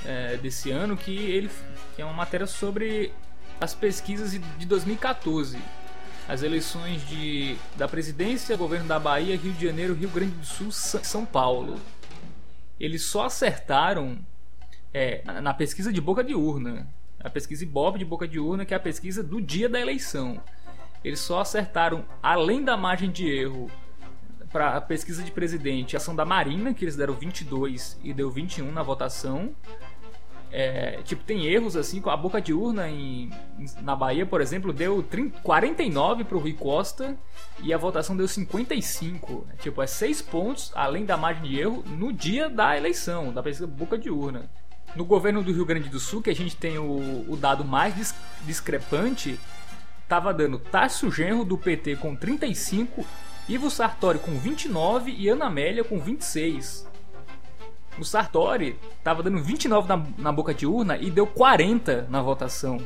é, desse ano que ele que é uma matéria sobre as pesquisas de 2014, as eleições de, da presidência, governo da Bahia, Rio de Janeiro, Rio Grande do Sul, São Paulo. Eles só acertaram é, na pesquisa de boca de urna, a pesquisa Ibope de boca de urna, que é a pesquisa do dia da eleição. Eles só acertaram, além da margem de erro para a pesquisa de presidente, a ação da Marina, que eles deram 22 e deu 21 na votação. É, tipo, tem erros assim, com a boca de urna em, na Bahia, por exemplo, deu 30, 49 pro Rui Costa e a votação deu 55. Tipo, é 6 pontos além da margem de erro no dia da eleição, da pesquisa boca de urna. No governo do Rio Grande do Sul, que a gente tem o, o dado mais dis, discrepante, tava dando Tássio Genro do PT com 35, Ivo Sartori com 29 e Ana Amélia com 26. O Sartori tava dando 29 na, na boca de urna e deu 40 na votação.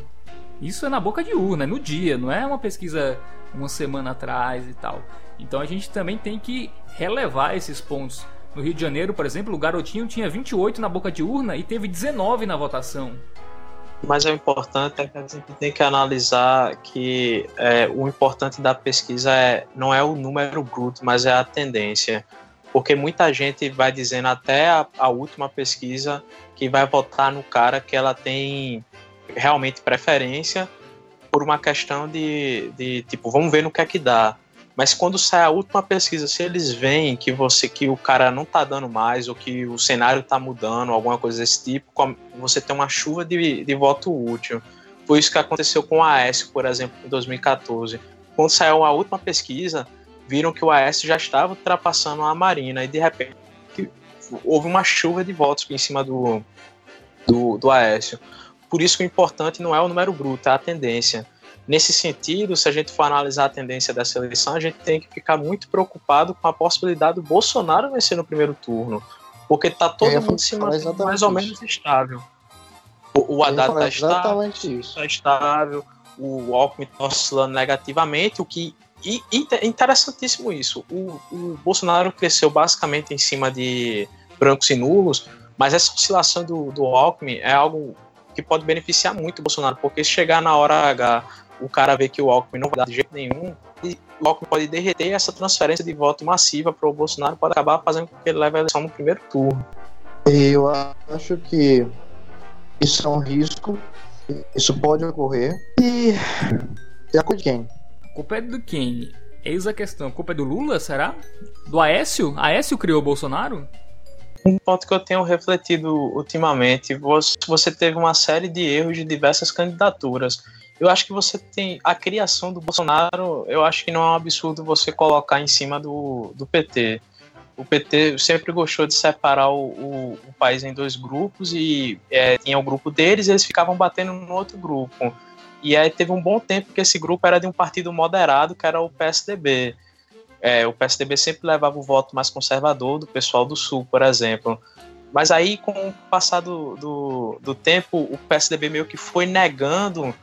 Isso é na boca de urna, no dia, não é uma pesquisa uma semana atrás e tal. Então a gente também tem que relevar esses pontos. No Rio de Janeiro, por exemplo, o garotinho tinha 28 na boca de urna e teve 19 na votação. Mas o importante é que a gente tem que analisar que é, o importante da pesquisa é, não é o número bruto, mas é a tendência porque muita gente vai dizendo até a, a, última pesquisa que vai votar no cara que ela tem realmente preferência por uma questão de, de tipo, vamos ver no que é que dá. Mas quando sai a última pesquisa, se eles veem que você que o cara não tá dando mais ou que o cenário tá mudando, alguma coisa desse tipo, você tem uma chuva de, de voto útil. Foi isso que aconteceu com a Aécio, por exemplo, em 2014. Quando saiu a última pesquisa, viram que o Aécio já estava ultrapassando a Marina e de repente houve uma chuva de votos em cima do, do, do Aécio. Por isso que o importante não é o número bruto, é a tendência. Nesse sentido, se a gente for analisar a tendência dessa eleição, a gente tem que ficar muito preocupado com a possibilidade do Bolsonaro vencer no primeiro turno, porque está todo mundo se mantendo mais ou menos estável. O, o Haddad está estável, tá estável, o Alckmin está oscilando negativamente, o que e, é interessantíssimo isso. O, o, Bolsonaro cresceu basicamente em cima de brancos e nulos, mas essa oscilação do, do Alckmin é algo que pode beneficiar muito o Bolsonaro, porque se chegar na hora H o cara vê que o Alckmin não vai dar de jeito nenhum, o Alckmin pode derreter essa transferência de voto massiva para o Bolsonaro, pode acabar fazendo com que ele leve a eleição no primeiro turno. Eu acho que isso é um risco, isso pode ocorrer. E de acordo com quem? Culpa é do quem? Eis a questão. A culpa é do Lula, será? Do Aécio? Aécio criou o Bolsonaro? Um ponto que eu tenho refletido ultimamente, você teve uma série de erros de diversas candidaturas. Eu acho que você tem a criação do Bolsonaro, eu acho que não é um absurdo você colocar em cima do, do PT. O PT sempre gostou de separar o, o, o país em dois grupos e é, tinha o grupo deles e eles ficavam batendo no outro grupo. E aí teve um bom tempo que esse grupo era de um partido moderado, que era o PSDB. É, o PSDB sempre levava o voto mais conservador do pessoal do Sul, por exemplo. Mas aí, com o passar do, do, do tempo, o PSDB meio que foi negando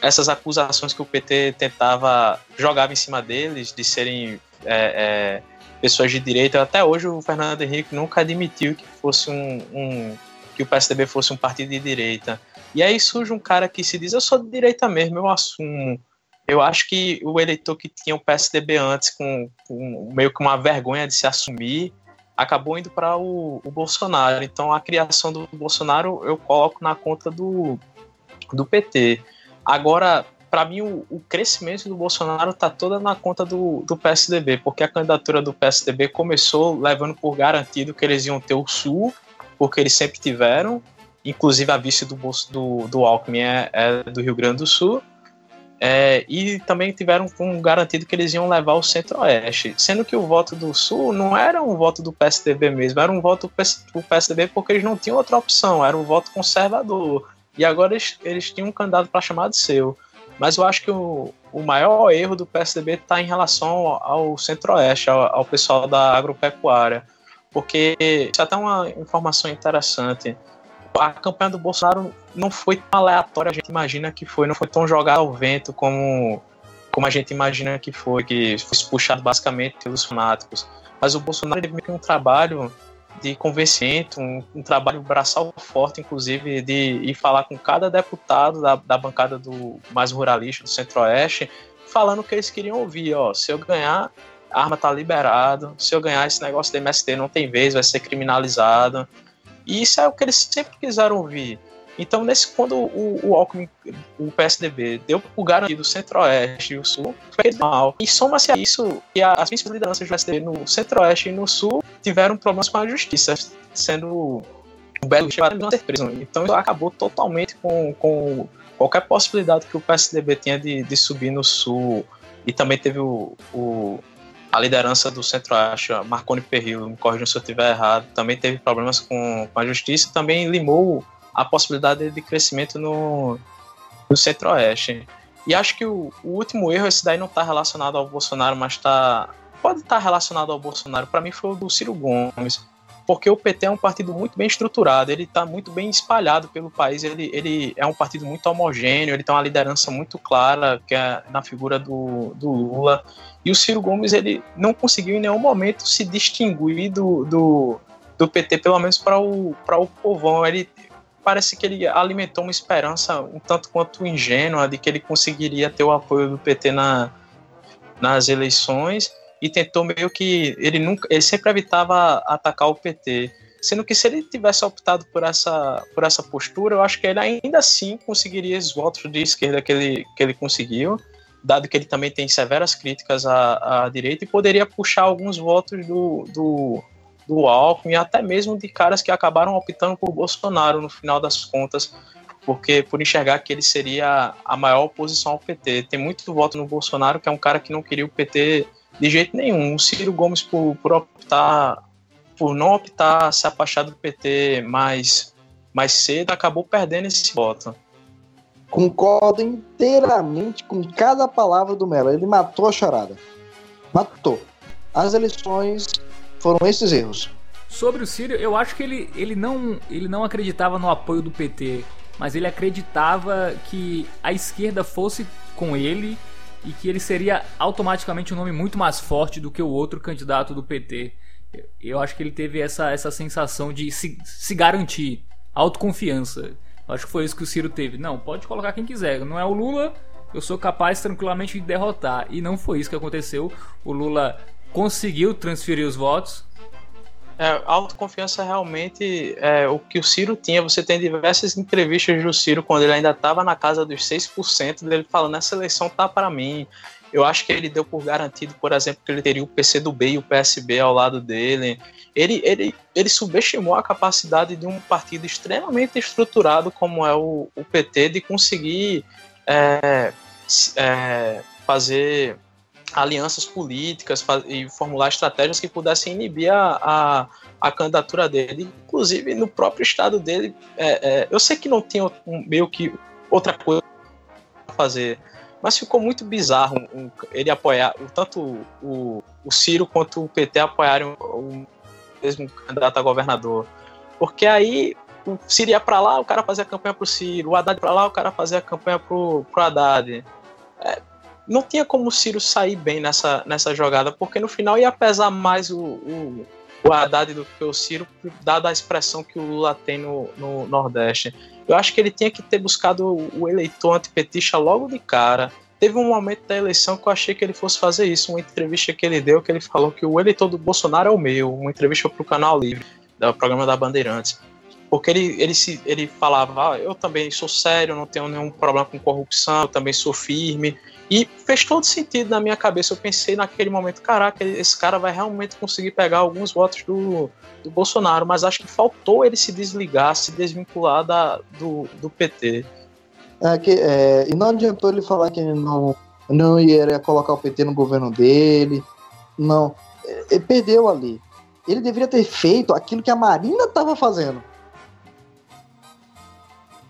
essas acusações que o PT tentava jogava em cima deles de serem é, é, pessoas de direita. Até hoje o Fernando Henrique nunca admitiu que fosse um, um, que o PSDB fosse um partido de direita. E aí surge um cara que se diz: Eu sou de direita mesmo, eu assumo. Eu acho que o eleitor que tinha o PSDB antes, com, com meio que uma vergonha de se assumir, acabou indo para o, o, Bolsonaro. Então a criação do Bolsonaro eu coloco na conta do, do PT. Agora, para mim, o, o, crescimento do Bolsonaro está toda na conta do, do PSDB, porque a candidatura do PSDB começou levando por garantido que eles iam ter o Sul, porque eles sempre tiveram, inclusive a vice do, do, do Alckmin é, é do Rio Grande do Sul, é, e também tiveram um garantido que eles iam levar o Centro-Oeste, sendo que o voto do Sul não era um voto do PSDB mesmo, era um voto do PSDB porque eles não tinham outra opção, era um voto conservador. E agora eles, eles tinham um candidato para chamar de seu. Mas eu acho que o, o maior erro do PSDB está em relação ao, ao Centro-Oeste, ao, ao pessoal da agropecuária. Porque isso é até uma informação interessante a campanha do Bolsonaro não foi tão aleatória, a gente imagina que foi, não foi tão jogada ao vento como, como a gente imagina que foi, que foi puxado basicamente pelos fanáticos. Mas o Bolsonaro teve um trabalho de convencimento, um, um, trabalho braçal forte, inclusive, de ir falar com cada deputado da, da bancada do mais ruralista do Centro-Oeste, falando o que eles queriam ouvir. Ó, se eu ganhar, a arma tá liberado. Se eu ganhar, esse negócio do MST não tem vez, vai ser criminalizado. E isso é o que eles sempre quiseram ouvir. Então, nesse, quando o, o Alckmin, o PSDB, deu o garantido Centro-Oeste e o Sul, foi mal. E soma-se a isso que as principais lideranças do PSDB no Centro-Oeste e no Sul tiveram problemas com a justiça, sendo o Belo Horizonte ser preso. Então, isso acabou totalmente com, com qualquer possibilidade que o PSDB tinha de, de subir no Sul. E também teve o a liderança do Centro-Oeste, Marconi Perrillo, me corrija se eu estiver errado, também teve problemas com, com a justiça e também limou a possibilidade de crescimento no, no Centro-Oeste. E acho que o, o, último erro, esse daí não está relacionado ao Bolsonaro, mas tá, pode estar tá relacionado ao Bolsonaro. Para mim foi o do Ciro Gomes, porque o PT é um partido muito bem estruturado, ele está muito bem espalhado pelo país, ele, ele é um partido muito homogêneo, ele tem uma liderança muito clara, que é na figura do, do Lula. E o Ciro Gomes ele não conseguiu em nenhum momento se distinguir do, do, do PT, pelo menos para o, o povão. Ele, parece que ele alimentou uma esperança um tanto quanto ingênua de que ele conseguiria ter o apoio do PT na, nas eleições e tentou meio que ele nunca ele sempre evitava atacar o PT sendo que se ele tivesse optado por essa por essa postura eu acho que ele ainda assim conseguiria os votos de esquerda que ele que ele conseguiu dado que ele também tem severas críticas à, à direita e poderia puxar alguns votos do, do do Alckmin, até mesmo de caras que acabaram optando por Bolsonaro no final das contas, porque por enxergar que ele seria a maior oposição ao PT. Tem muito voto no Bolsonaro, que é um cara que não queria o PT de jeito nenhum. O Ciro Gomes, por, por optar, por não optar se afastar do PT mais, mais cedo, acabou perdendo esse voto. Concordo inteiramente com cada palavra do Melo. Ele matou a charada. Matou. As eleições foram esses erros. Sobre o Ciro, eu acho que ele, ele, não, ele não acreditava no apoio do PT, mas ele acreditava que a esquerda fosse com ele e que ele seria automaticamente um nome muito mais forte do que o outro candidato do PT. Eu acho que ele teve essa, essa sensação de se, se garantir, autoconfiança. Acho que foi isso que o Ciro teve. Não, pode colocar quem quiser. Não é o Lula, eu sou capaz tranquilamente de derrotar. E não foi isso que aconteceu. O Lula conseguiu transferir os votos. É, autoconfiança realmente é o que o Ciro tinha. Você tem diversas entrevistas do Ciro quando ele ainda estava na casa dos 6% dele falando: essa eleição tá para mim. Eu acho que ele deu por garantido, por exemplo, que ele teria o PCdoB e o PSB ao lado dele. Ele, ele, ele subestimou a capacidade de um partido extremamente estruturado como é o, o PT de conseguir é, é, fazer alianças políticas e formular estratégias que pudessem inibir a, a, a candidatura dele. Inclusive, no próprio estado dele, é, é, eu sei que não tinha um, meio que outra coisa a fazer, mas ficou muito bizarro um, ele apoiar, tanto o, o Ciro quanto o PT apoiarem o, o mesmo candidato a governador. Porque aí o Ciro ia para lá, o cara fazia a campanha pro Ciro, o Haddad para lá, o cara fazia a campanha pro, pro Haddad. É, não tinha como o Ciro sair bem nessa, nessa jogada, porque no final ia pesar mais o, o, o Haddad do que o Ciro, dada a expressão que o Lula tem no, no Nordeste. Eu acho que ele tinha que ter buscado o, eleitor antipetista logo de cara. Teve um momento da eleição que eu achei que ele fosse fazer isso, uma entrevista que ele deu, que ele falou que o eleitor do Bolsonaro é o meu, uma entrevista para o Canal Livre, do programa da Bandeirantes porque ele, ele, se, ele falava, ah, eu também sou sério, não tenho nenhum problema com corrupção, eu também sou firme, e fez todo sentido na minha cabeça. Eu pensei naquele momento, caraca, esse cara vai realmente conseguir pegar alguns votos do, do Bolsonaro, mas acho que faltou ele se desligar, se desvincular da, do, do PT. É, que, é, e não adiantou ele falar que ele não, não ia colocar o PT no governo dele. Não. Ele perdeu ali. Ele deveria ter feito aquilo que a Marina estava fazendo.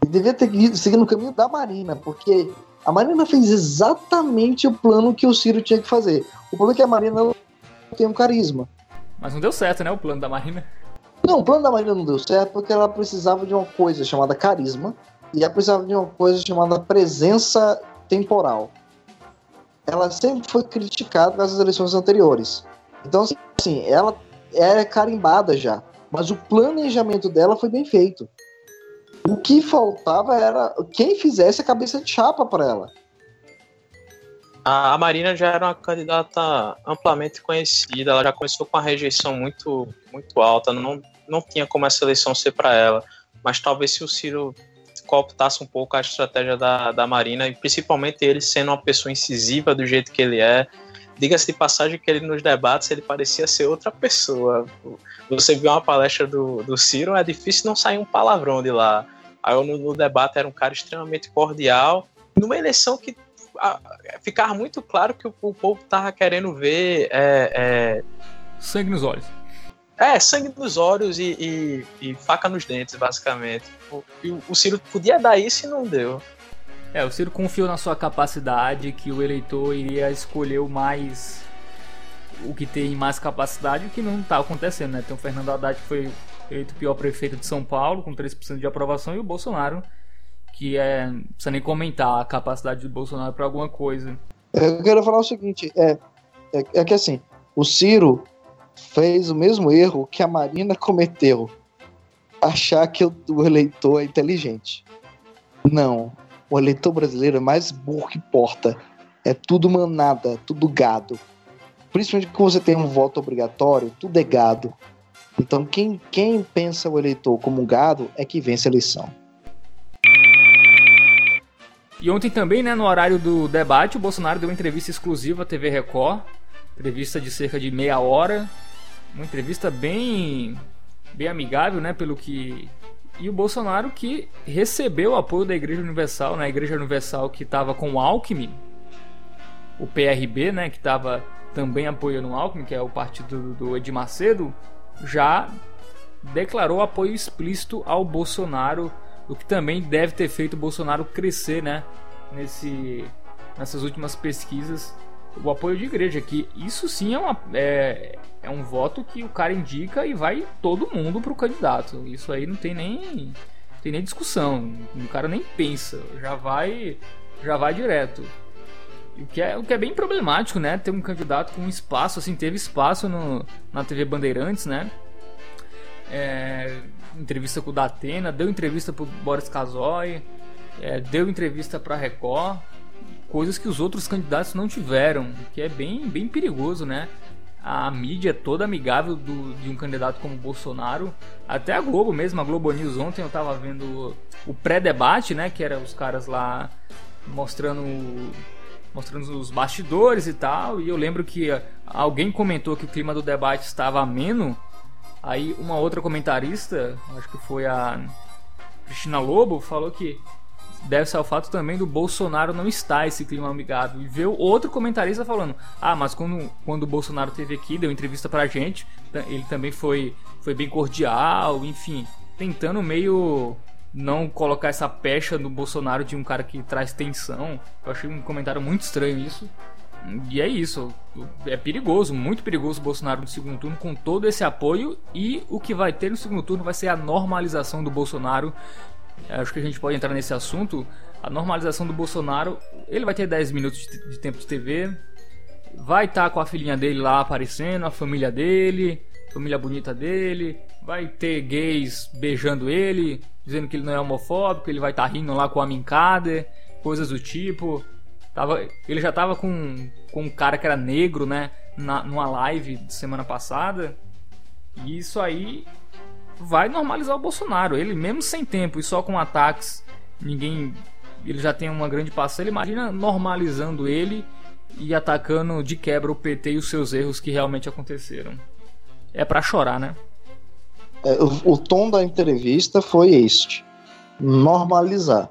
Ele deveria ter seguido no caminho da Marina, porque a Marina fez exatamente o plano que o Ciro tinha que fazer. O problema é que a Marina não tem um carisma. Mas não deu certo, né? O plano da Marina. Não, o plano da Marina não deu certo porque ela precisava de uma coisa chamada carisma e ela precisava de uma coisa chamada presença temporal. Ela sempre foi criticada nas eleições anteriores. Então, assim, ela é carimbada já. Mas o planejamento dela foi bem feito. O que faltava era quem fizesse a cabeça de chapa para ela. A Marina já era uma candidata amplamente conhecida, ela já começou com uma rejeição muito, muito alta, não, não tinha como essa eleição ser para ela. Mas talvez se o Ciro cooptasse um pouco a estratégia da, da Marina, e principalmente ele sendo uma pessoa incisiva do jeito que ele é. Diga-se de passagem que ele nos debates ele parecia ser outra pessoa. Você viu uma palestra do, do Ciro, é difícil não sair um palavrão de lá. Aí no, no debate era um cara extremamente cordial, numa eleição que a, ficava muito claro que o, o povo tava querendo ver é, é... sangue nos olhos. É, sangue nos olhos e, e, e faca nos dentes, basicamente. O, o Ciro podia dar isso e não deu. É, o Ciro confiou na sua capacidade que o eleitor iria escolher o mais. o que tem mais capacidade, o que não está acontecendo, né? Tem o Fernando Haddad que foi eleito pior prefeito de São Paulo, com 3% de aprovação, e o Bolsonaro, que é. não precisa nem comentar a capacidade do Bolsonaro para alguma coisa. Eu quero falar o seguinte: é, é, é que assim, o Ciro fez o mesmo erro que a Marina cometeu. Achar que o, eleitor é inteligente. Não. O eleitor brasileiro é mais burro que porta. É tudo manada, tudo gado. Principalmente quando você tem um voto obrigatório, tudo é gado. Então quem, quem pensa o eleitor como gado é que vence a eleição. E ontem também, né, no horário do debate, o Bolsonaro deu uma entrevista exclusiva à TV Record Entrevista de cerca de meia hora. Uma entrevista bem, bem amigável, né? Pelo que. E o Bolsonaro que recebeu o apoio da Igreja Universal, né? Igreja Universal que estava com o Alckmin, o PRB, né? Que estava também apoiando o Alckmin, que é o partido do Edir Macedo, já declarou apoio explícito ao Bolsonaro, o que também deve ter feito o Bolsonaro crescer, né? Nesse, nessas últimas pesquisas o apoio de igreja, que isso sim é, uma, é, é um voto que o cara indica e vai todo mundo pro candidato. Isso aí não tem nem, tem nem discussão. O cara nem pensa, já vai já vai direto. O que, é, o que é bem problemático, né? Ter um candidato com espaço, assim, teve espaço no, na TV Bandeirantes, né? É, entrevista com o Datena, deu entrevista pro Boris Casoy, é, deu entrevista pra Record coisas que os outros candidatos não tiveram, que é bem, bem perigoso, né? A mídia é toda amigável do, de um candidato como Bolsonaro, até a Globo mesmo, a Globo News ontem eu tava vendo o pré-debate, né? Que era os caras lá mostrando mostrando os bastidores e tal. E eu lembro que alguém comentou que o clima do debate estava ameno. Aí uma outra comentarista, acho que foi a Cristina Lobo, falou que deve-se ao fato também do Bolsonaro não estar esse clima amigável. E ver outro comentarista falando: Ah, mas quando, quando o Bolsonaro teve aqui, deu entrevista pra gente, ele também foi, foi bem cordial, enfim, tentando meio não colocar essa pecha no Bolsonaro de um cara que traz tensão. Eu achei um comentário muito estranho isso. E é isso. É perigoso, muito perigoso o Bolsonaro no segundo turno com todo esse apoio. E o que vai ter no segundo turno vai ser a normalização do Bolsonaro acho que a gente pode entrar nesse assunto. A normalização do Bolsonaro, ele vai ter 10 minutos de, tempo de TV, vai estar tá com a filhinha dele lá aparecendo, a família dele, família bonita dele, vai ter gays beijando ele, dizendo que ele não é homofóbico, ele vai estar tá rindo lá com a Minkader, coisas do tipo. Tava, ele já tava com, com um cara que era negro, né? Na, numa live de semana passada. E isso aí vai normalizar o Bolsonaro. Ele mesmo sem tempo e só com ataques, ninguém. Ele já tem uma grande parcela. Imagina normalizando ele e atacando de quebra o PT e os seus erros que realmente aconteceram. É para chorar, né? É, o, o, tom da entrevista foi este: normalizar.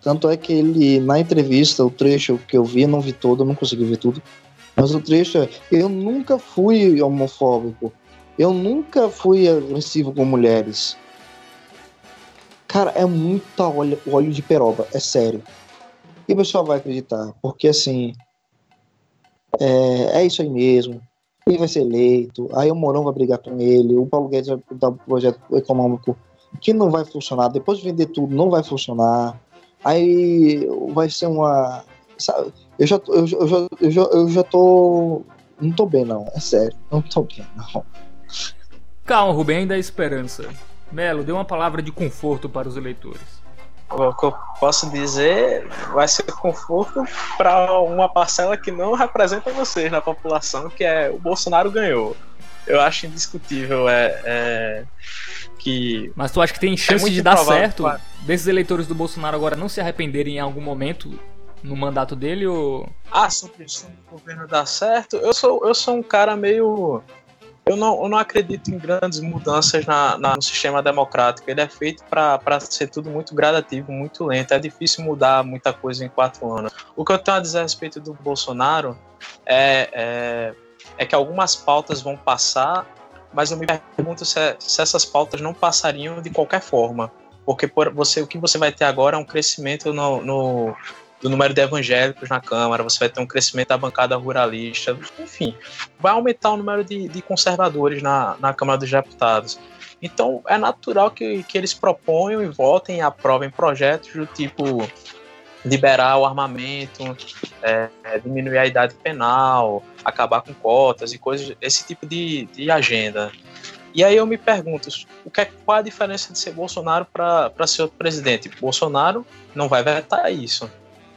Tanto é que ele, na entrevista, o trecho que eu vi, não vi todo, não consegui ver tudo. Mas o trecho é: eu nunca fui homofóbico. Eu nunca fui agressivo com mulheres. Cara, é muito óleo, óleo de peroba, é sério. E o pessoal vai acreditar, porque assim. É, é isso aí mesmo. Ele vai ser eleito, aí o Morão vai brigar com ele, o Paulo Guedes vai dar um projeto econômico que não vai funcionar, depois de vender tudo, não vai funcionar. Aí vai ser uma. Sabe, eu já, eu, já, eu, já, eu já tô. Não tô bem, não, é sério. Não tô bem, não. Calma, Rubem, ainda há esperança. Melo, dê uma palavra de conforto para os eleitores. O que eu posso dizer vai ser conforto para uma parcela que não representa vocês na população, que é o Bolsonaro ganhou. eu acho indiscutível é, é, que. Mas tu acha que tem chance é de dar certo pra... desses eleitores do Bolsonaro agora não se arrependerem em algum momento no mandato dele ou. Ah, sobre o governo dar certo, eu sou, eu sou um cara meio. Eu não, eu não acredito em grandes mudanças na, na no sistema democrático. Ele é feito para ser tudo muito gradativo, muito lento. É difícil mudar muita coisa em quatro anos. O que eu tenho a dizer a respeito do Bolsonaro é, é, é que algumas pautas vão passar, mas eu me pergunto se, se essas pautas não passariam de qualquer forma. Porque por você, o que você vai ter agora é um crescimento no, no do número de evangélicos na Câmara, você vai ter um crescimento da bancada ruralista, enfim, vai aumentar o número de, de conservadores na, na Câmara dos Deputados. Então é natural que, que eles proponham e votem e aprovem projetos do tipo liberar o armamento, é, é, diminuir a idade penal, acabar com cotas e coisas, esse tipo de, de agenda. E aí eu me pergunto, o que é, qual a diferença de ser Bolsonaro para ser outro presidente? Bolsonaro não vai vetar isso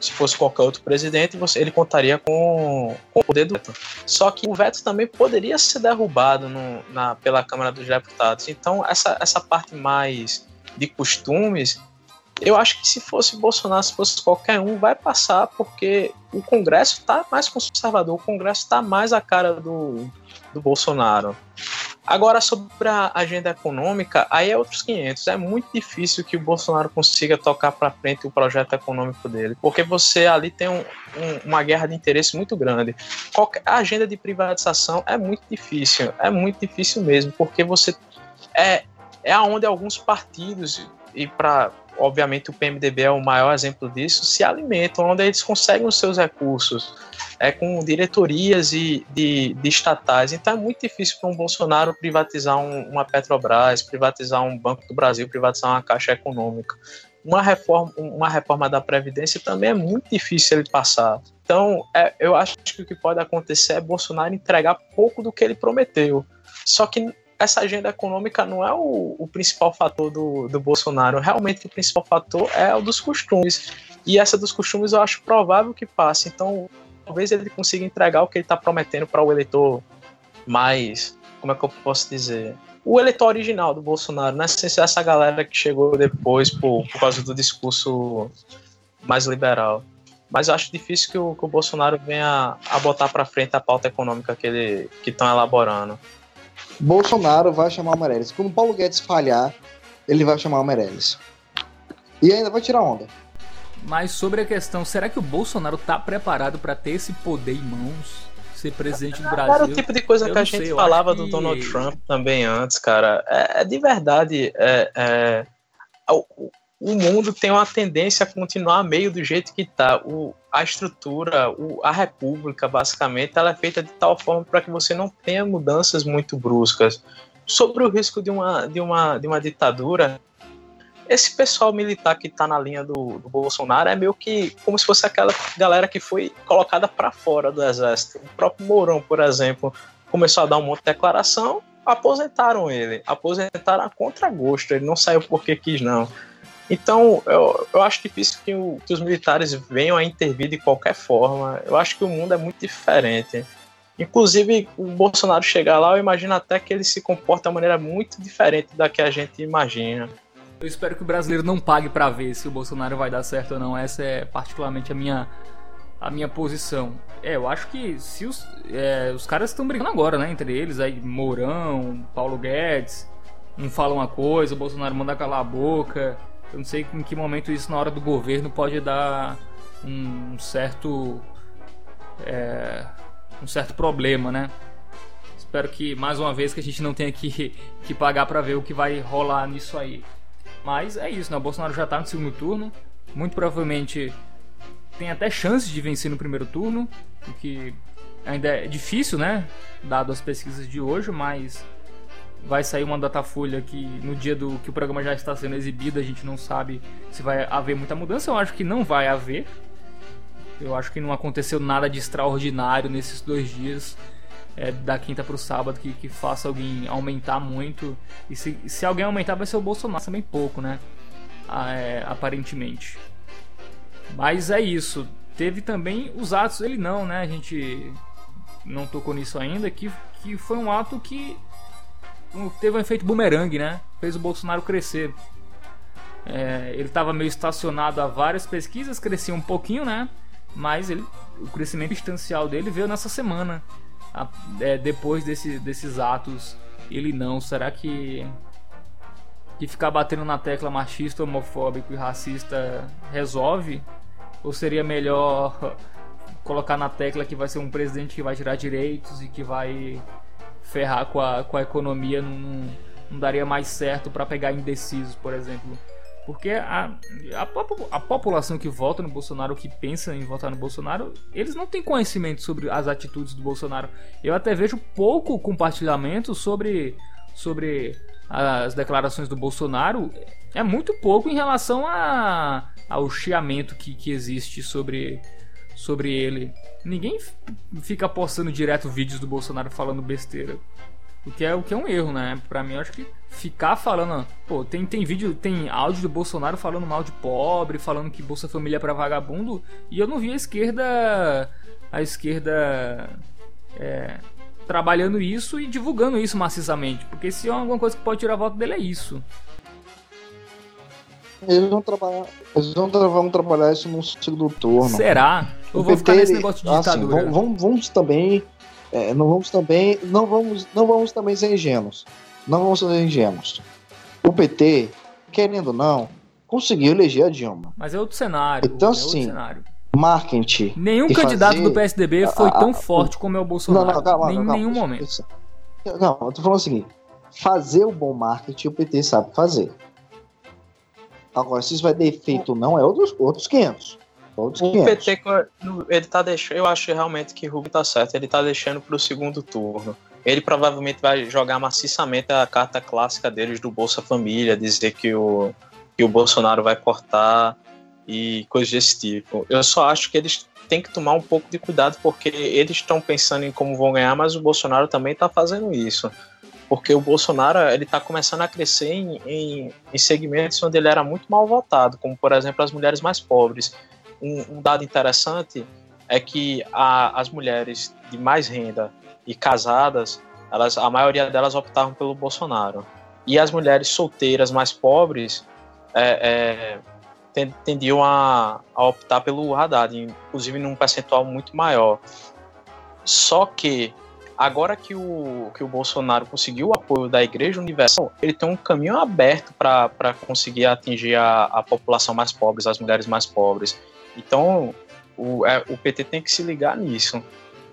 se fosse qualquer outro presidente, você, ele contaria com, com, o poder do veto. Só que o veto também poderia ser derrubado no, na, pela Câmara dos Deputados. Então, essa, essa parte mais de costumes, eu acho que se fosse Bolsonaro, se fosse qualquer um, vai passar, porque o Congresso está mais conservador, o Congresso está mais a cara do, do Bolsonaro. Agora, sobre a agenda econômica, aí é outros 500. É muito difícil que o Bolsonaro consiga tocar para frente o projeto econômico dele, porque você ali tem um, um, uma guerra de interesse muito grande. Qualquer, a agenda de privatização é muito difícil, é muito difícil mesmo, porque você é, é aonde alguns partidos, e para obviamente o PMDB é o maior exemplo disso, se alimentam, onde eles conseguem os seus recursos é, com diretorias e de, de estatais. Então é muito difícil para um Bolsonaro privatizar um, uma Petrobras, privatizar um Banco do Brasil, privatizar uma Caixa Econômica. Uma reforma, uma reforma da Previdência também é muito difícil ele passar. Então, é, eu acho que o que pode acontecer é Bolsonaro entregar pouco do que ele prometeu. Só que essa agenda econômica não é o, o principal fator do, do Bolsonaro. Realmente, o principal fator é o dos costumes. E essa dos costumes eu acho provável que passe. Então, talvez ele consiga entregar o que ele está prometendo para o eleitor mais. Como é que eu posso dizer? O eleitor original do Bolsonaro, não é essa galera que chegou depois por, por causa do discurso mais liberal. Mas eu acho difícil que o, que o Bolsonaro venha a botar para frente a pauta econômica que ele que estão elaborando. Bolsonaro vai chamar o Meirelles. Quando o Paulo Guedes falhar, ele vai chamar o Meirelles. E ainda vai tirar onda. Mas sobre a questão, será que o Bolsonaro tá preparado para ter esse poder em mãos? Ser presidente do Brasil? Era o tipo de coisa eu que a gente sei, falava do que... Donald Trump também antes, cara. É, é de verdade. É, é, o, o, mundo tem uma tendência a continuar meio do jeito que tá. O, a estrutura, o, a república, basicamente, ela é feita de tal forma para que você não tenha mudanças muito bruscas. Sobre o risco de uma, de uma, de uma ditadura, esse pessoal militar que tá na linha do, do, Bolsonaro é meio que como se fosse aquela galera que foi colocada para fora do exército. O próprio Mourão, por exemplo, começou a dar um monte de declaração, aposentaram ele, aposentaram a contragosto, ele não saiu porque quis, não. Então, eu, eu acho difícil que, o, que os militares venham a intervir de qualquer forma. Eu acho que o mundo é muito diferente. Inclusive, o Bolsonaro chegar lá, eu imagino até que ele se comporta de uma maneira muito diferente da que a gente imagina. Eu espero que o brasileiro não pague para ver se o Bolsonaro vai dar certo ou não. Essa é particularmente a minha a minha posição. É, eu acho que se os, é, os caras estão brigando agora, né, entre eles, aí Mourão, Paulo Guedes, um fala uma coisa, o Bolsonaro manda calar a boca. Eu não sei em que momento isso na hora do governo pode dar um certo é, um certo problema, né? Espero que mais uma vez que a gente não tenha que, que pagar para ver o que vai rolar nisso aí. Mas é isso, né? O Bolsonaro já tá no segundo turno. Muito provavelmente tem até chances de vencer no primeiro turno, o que ainda é difícil, né? Dado as pesquisas de hoje, mas vai sair uma datafolha que no dia do que o programa já está sendo exibido, a gente não sabe se vai haver muita mudança. Eu acho que não vai haver. Eu acho que não aconteceu nada de extraordinário nesses dois dias é, da quinta para o sábado que, que faça alguém aumentar muito. E se, se alguém aumentar, vai ser o Bolsonaro também pouco, né? Ah, é, aparentemente. Mas é isso. Teve também os atos, ele não, né? A gente não tocou nisso ainda, que, que foi um ato que teve um efeito bumerangue, né? Fez o Bolsonaro crescer. É, ele estava meio estacionado a várias pesquisas, crescia um pouquinho, né? Mas ele, o crescimento instancial dele veio nessa semana, a, é, depois desse, desses atos. Ele não. Será que que ficar batendo na tecla machista, homofóbico e racista resolve? Ou seria melhor (laughs) colocar na tecla que vai ser um presidente que vai tirar direitos e que vai ferrar com a, com a economia? Não, não daria mais certo para pegar indecisos, por exemplo. Porque a, a, a, população que vota no Bolsonaro, que pensa em votar no Bolsonaro, eles não têm conhecimento sobre as atitudes do Bolsonaro. Eu até vejo pouco compartilhamento sobre, sobre as declarações do Bolsonaro. É muito pouco em relação a, ao chiamento que, que existe sobre, sobre ele. Ninguém fica postando direto vídeos do Bolsonaro falando besteira. O que é, o que é um erro, né? Pra mim, eu acho que ficar falando. Pô, tem, tem vídeo, tem áudio do Bolsonaro falando mal de pobre, falando que Bolsa Família é pra vagabundo. E eu não vi a esquerda. A esquerda. É, trabalhando isso e divulgando isso maciçamente. Porque se é alguma coisa que pode tirar a voto dele, é isso. Eles vão trabalhar, eles vão, vão trabalhar isso no segundo turno. Será? Eu vou ficar nesse negócio de assim, ditadura. Assim, vamos, vamos também é, não vamos também, não vamos, não vamos também ser ingênuos. Não vamos ser ingênuos. O PT, querendo ou não, conseguiu eleger a Dilma. Mas é outro cenário. Então, é sim, marketing. Nenhum candidato do PSDB foi tão forte como é o Bolsonaro. Não, não, calma, Nem, calma, nenhum momento. Não, eu tô falando o seguinte: fazer o bom marketing o PT sabe fazer. Agora, se isso vai ter efeito ou não, é outros, outros 500 o PT, ele tá deixando. Eu acho realmente que Rubio tá certo. Ele tá deixando pro segundo turno. Ele provavelmente vai jogar maciçamente a carta clássica deles do Bolsa Família, dizer que o, que o Bolsonaro vai cortar e coisas desse tipo. Eu só acho que eles têm que tomar um pouco de cuidado, porque eles estão pensando em como vão ganhar, mas o Bolsonaro também está fazendo isso. Porque o Bolsonaro ele está começando a crescer em, em, em segmentos onde ele era muito mal votado, como por exemplo as mulheres mais pobres um, um dado interessante é que a, as mulheres de mais renda e casadas, elas, a maioria delas optavam pelo Bolsonaro. E as mulheres solteiras mais pobres é, é, tendiam a, a, optar pelo Haddad, inclusive num percentual muito maior. Só que agora que o, que o Bolsonaro conseguiu o apoio da Igreja Universal, ele tem um caminho aberto para conseguir atingir a, a população mais pobre, as mulheres mais pobres. Então, o, é, o PT tem que se ligar nisso.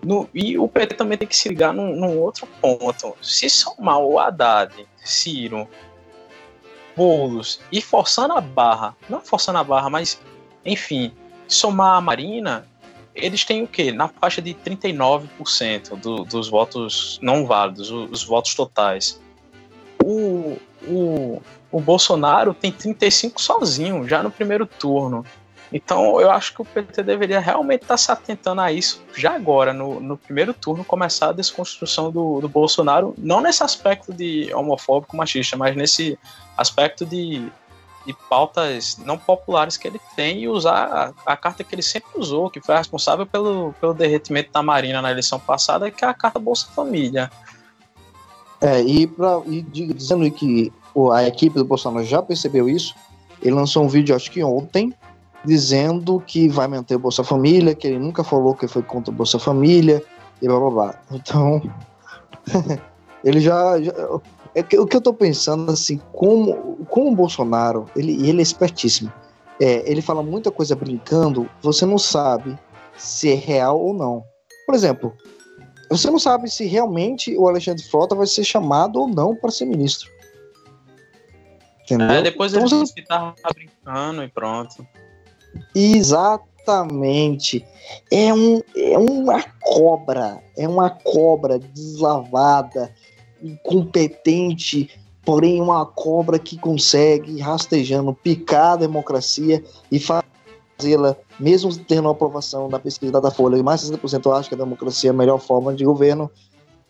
No, e o PT também tem que se ligar num, num outro ponto. Se somar o Haddad, Ciro, Boulos e forçando a barra, não forçando a barra, mas enfim, somar a Marina, eles têm o quê? Na faixa de 39% do, dos votos não válidos, os, os votos totais. O, o, o Bolsonaro tem 35 sozinho, já no primeiro turno. Então eu acho que o PT deveria realmente estar tá se atentando a isso já agora, no, no primeiro turno, começar a desconstrução do, do Bolsonaro, não nesse aspecto de homofóbico machista, mas nesse aspecto de, de pautas não populares que ele tem e usar a, a, carta que ele sempre usou, que foi responsável pelo, pelo derretimento da Marina na eleição passada, que é a carta Bolsa Família. É, e, pra, e dizendo que a equipe do Bolsonaro já percebeu isso, ele lançou um vídeo, acho que ontem, dizendo que vai manter o Bolsa Família, que ele nunca falou que foi contra o Bolsa Família, e blá blá blá. Então, (laughs) ele já. já é o que eu tô pensando, assim, como, como o Bolsonaro, ele, ele é espertíssimo. É, ele fala muita coisa brincando, você não sabe se é real ou não. Por exemplo, você não sabe se realmente o Alexandre Frota vai ser chamado ou não para ser ministro. Entendeu? É, depois então, ele disse que tava brincando e pronto. Exatamente. É, um, é uma cobra, é uma cobra deslavada, incompetente, porém uma cobra que consegue, rastejando, picar a democracia e fazê-la, mesmo tendo a aprovação da pesquisa da Folha, mais de 60% eu acho que a democracia é a melhor forma de governo,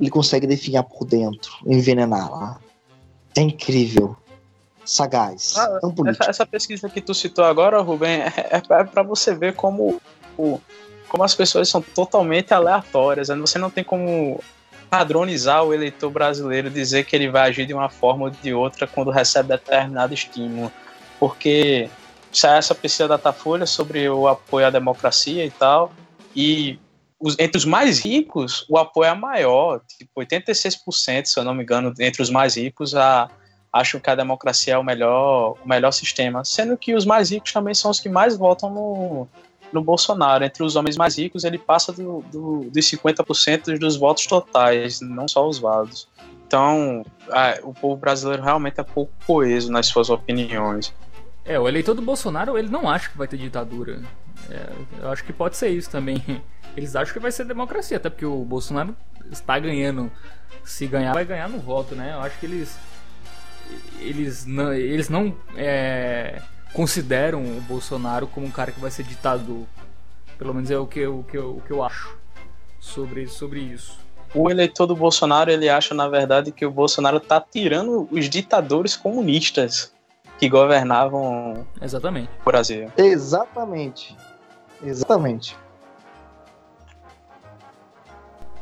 ele consegue definhar por dentro, envenená-la. É incrível sagaz. Ah, essa, essa, pesquisa que tu citou agora, Rubem, é, é, é para você ver como o, como as pessoas são totalmente aleatórias, né? você não tem como padronizar o eleitor brasileiro, dizer que ele vai agir de uma forma ou de outra quando recebe determinado estímulo. Porque sai essa pesquisa da Datafolha sobre o apoio à democracia e tal, e os, entre os mais ricos, o apoio é maior, tipo 86%, se eu não me engano, entre os mais ricos, a, acham que a democracia é o melhor, o melhor sistema, sendo que os mais ricos também são os que mais votam no, no Bolsonaro. Entre os homens mais ricos, ele passa do, do, dos 50% dos votos totais, não só os válidos. Então, a, o povo brasileiro realmente é pouco coeso nas suas opiniões. É, o eleitor do Bolsonaro, ele não acha que vai ter ditadura. É, eu acho que pode ser isso também. (laughs) Eles acham que vai ser democracia, até porque o Bolsonaro está ganhando. Se ganhar, vai ganhar no voto, né? Eu acho que eles. Eles não, eles não é, consideram o Bolsonaro como um cara que vai ser ditador. Pelo menos é o que, o que, eu, o que eu acho sobre, sobre isso. O eleitor do Bolsonaro ele acha, na verdade, que o Bolsonaro está tirando os ditadores comunistas que governavam Exatamente. o Brasil. Exatamente. Exatamente.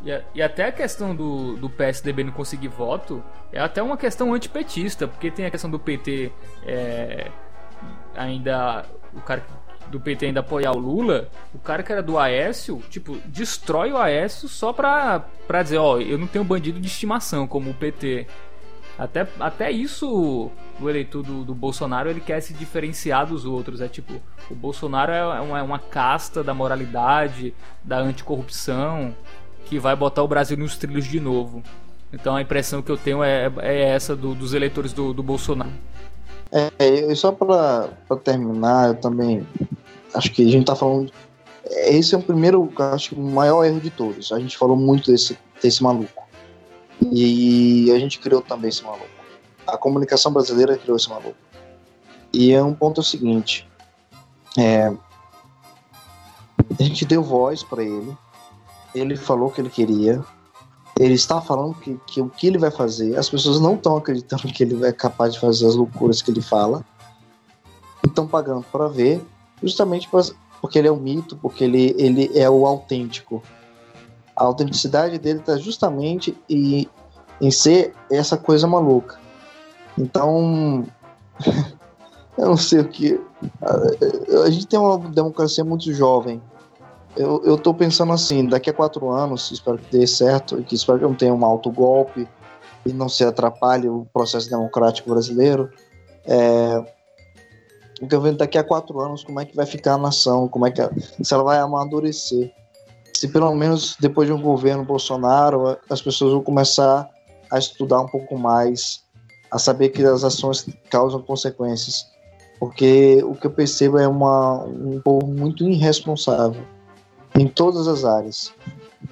E, e, até a questão do, do PSDB não conseguir voto é até uma questão antipetista, porque tem a questão do PT é, ainda. O cara do PT ainda apoiar o Lula, o cara que era do Aécio, tipo, destrói o Aécio só pra, pra dizer, ó, eu não tenho bandido de estimação como o PT. Até, até isso, o eleitor do, do Bolsonaro, ele quer se diferenciar dos outros. É tipo, o Bolsonaro é uma, é uma casta da moralidade, da anticorrupção, que vai botar o Brasil nos trilhos de novo. Então a impressão que eu tenho é, é essa do, dos eleitores do, do Bolsonaro. É, só para terminar, eu também acho que a gente tá falando. Esse é o primeiro, acho que o maior erro de todos. A gente falou muito desse, desse maluco. E a gente criou também esse maluco. A comunicação brasileira criou esse maluco. E é um ponto é o seguinte: é, a gente deu voz para ele, ele falou o que ele queria, ele está falando que, que o que ele vai fazer, as pessoas não estão acreditando que ele é capaz de fazer as loucuras que ele fala, estão pagando para ver, justamente porque ele é um mito, porque ele, ele é o autêntico. A autenticidade dele está justamente em, em ser essa coisa maluca. Então, (laughs) eu não sei o que. A, a gente tem uma democracia muito jovem eu, eu tô pensando assim, daqui a quatro anos, espero que dê certo, que espero que não tenha um alto golpe e não se atrapalhe o processo democrático brasileiro. É, então, vendo daqui a quatro anos como é que vai ficar a nação, como é que se ela vai amadurecer. Se pelo menos depois de um governo Bolsonaro, as pessoas vão começar a estudar um pouco mais, a saber que as ações causam consequências. Porque o que eu percebo é uma, um povo muito irresponsável em todas as áreas.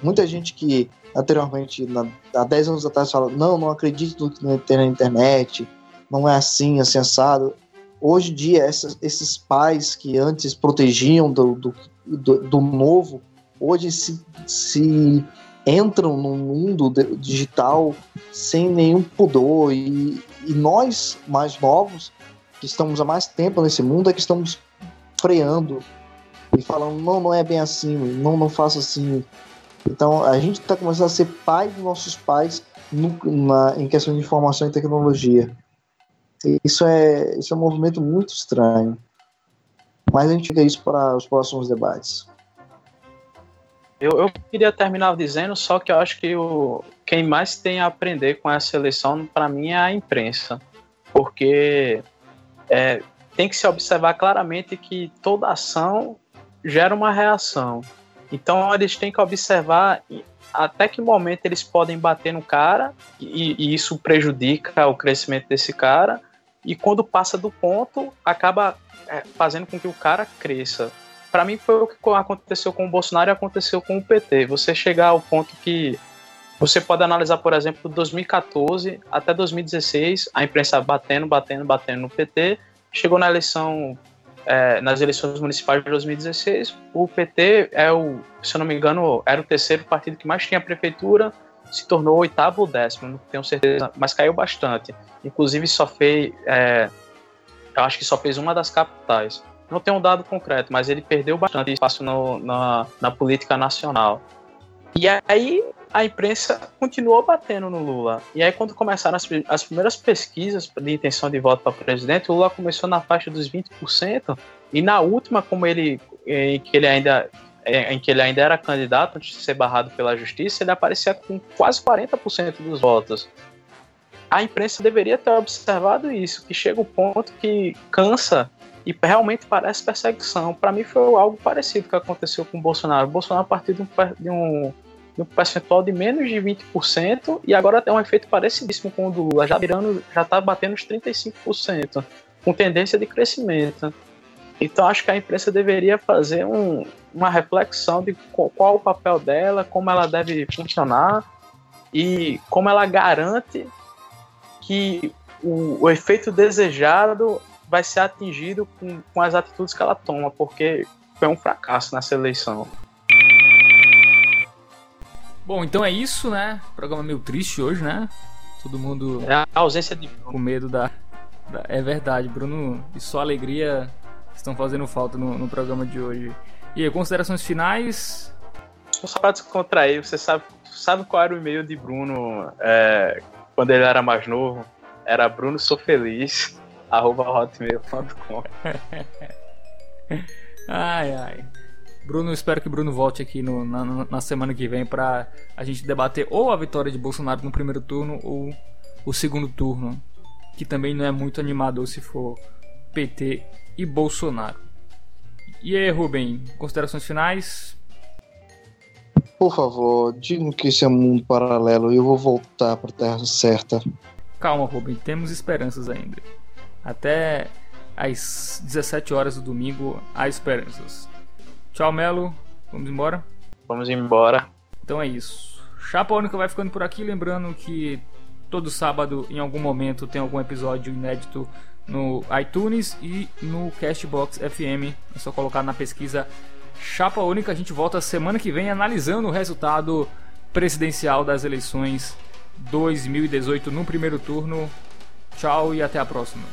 Muita gente que anteriormente, na, há 10 anos atrás, fala: não, não acredito no que tem na internet, não é assim, assim, assado. Hoje em dia, essas, esses pais que antes protegiam do, do, do, do novo, hoje se, se entram no mundo digital sem nenhum pudor. E, e nós, mais novos, que estamos há mais tempo nesse mundo, é que estamos freando e falando, não, não é bem assim, não, não faça assim. Então a gente está começando a ser pai dos nossos pais no, na, em questão de informação e tecnologia. Isso é, isso é um movimento muito estranho. Mas a gente fica isso para os próximos debates. Eu, eu, queria terminar dizendo só que eu acho que o, quem mais tem a aprender com essa eleição, para mim, é a imprensa. Porque é, tem que se observar claramente que toda ação gera uma reação. Então eles têm que observar até que momento eles podem bater no cara e, e, isso prejudica o crescimento desse cara e quando passa do ponto acaba é, fazendo com que o cara cresça. Para mim foi o que aconteceu com o Bolsonaro e aconteceu com o PT. Você chegar ao ponto que você pode analisar, por exemplo, 2014 até 2016, a imprensa batendo, batendo, batendo no PT, chegou na eleição é, nas eleições municipais de 2016, o PT é o, se eu não me engano, era o terceiro partido que mais tinha prefeitura, se tornou oitavo ou décimo, não tenho certeza, mas caiu bastante. Inclusive só fez, é, eu acho que só fez uma das capitais. não tem um dado concreto, mas ele perdeu bastante espaço no, na, na política nacional. E aí a imprensa continuou batendo no Lula. E aí, quando começaram as, as primeiras pesquisas de intenção de voto para presidente, o Lula começou na faixa dos 20%, e na última, como ele, em que ele ainda em que ele ainda era candidato antes de ser barrado pela justiça, ele aparecia com quase 40% dos votos. A imprensa deveria ter observado isso, que chega um ponto que cansa e realmente parece perseguição. Para mim foi algo parecido que aconteceu com o Bolsonaro. O Bolsonaro partiu de um, de um um percentual de menos de 20% e agora tem um efeito parecidíssimo com o do Lula, já virando, já está batendo os 35%, com tendência de crescimento. Então acho que a imprensa deveria fazer um, uma reflexão de qual, qual, o papel dela, como ela deve funcionar e como ela garante que o, o efeito desejado vai ser atingido com, com as atitudes que ela toma, porque foi um fracasso nessa eleição. Bom, então é isso, né? Programa meio triste hoje, né? Todo mundo. É a ausência de Com medo da. da... É verdade, Bruno e sua alegria estão fazendo falta no, no programa de hoje. E aí, considerações finais? Só pra descontrair, você sabe, sabe qual era o e-mail de Bruno é, quando ele era mais novo? Era Bruno Sou Feliz, arroba hotmail.com. (laughs) ai, ai. Bruno, espero que Bruno volte aqui no, na, na, semana que vem para a gente debater ou a vitória de Bolsonaro no primeiro turno ou o segundo turno, que também não é muito animador se for PT e Bolsonaro. E aí, Rubem, considerações finais? Por favor, digam que isso é um mundo paralelo e eu vou voltar para a terra certa. Calma, Rubem, temos esperanças ainda. Até às 17 horas do domingo há esperanças. Tchau, Melo. Vamos embora? Vamos embora. Então é isso. Chapa Única vai ficando por aqui. Lembrando que todo sábado, em algum momento, tem algum episódio inédito no iTunes e no Castbox FM. É só colocar na pesquisa Chapa Única. A gente volta semana que vem analisando o resultado presidencial das eleições 2018 no primeiro turno. Tchau e até a próxima.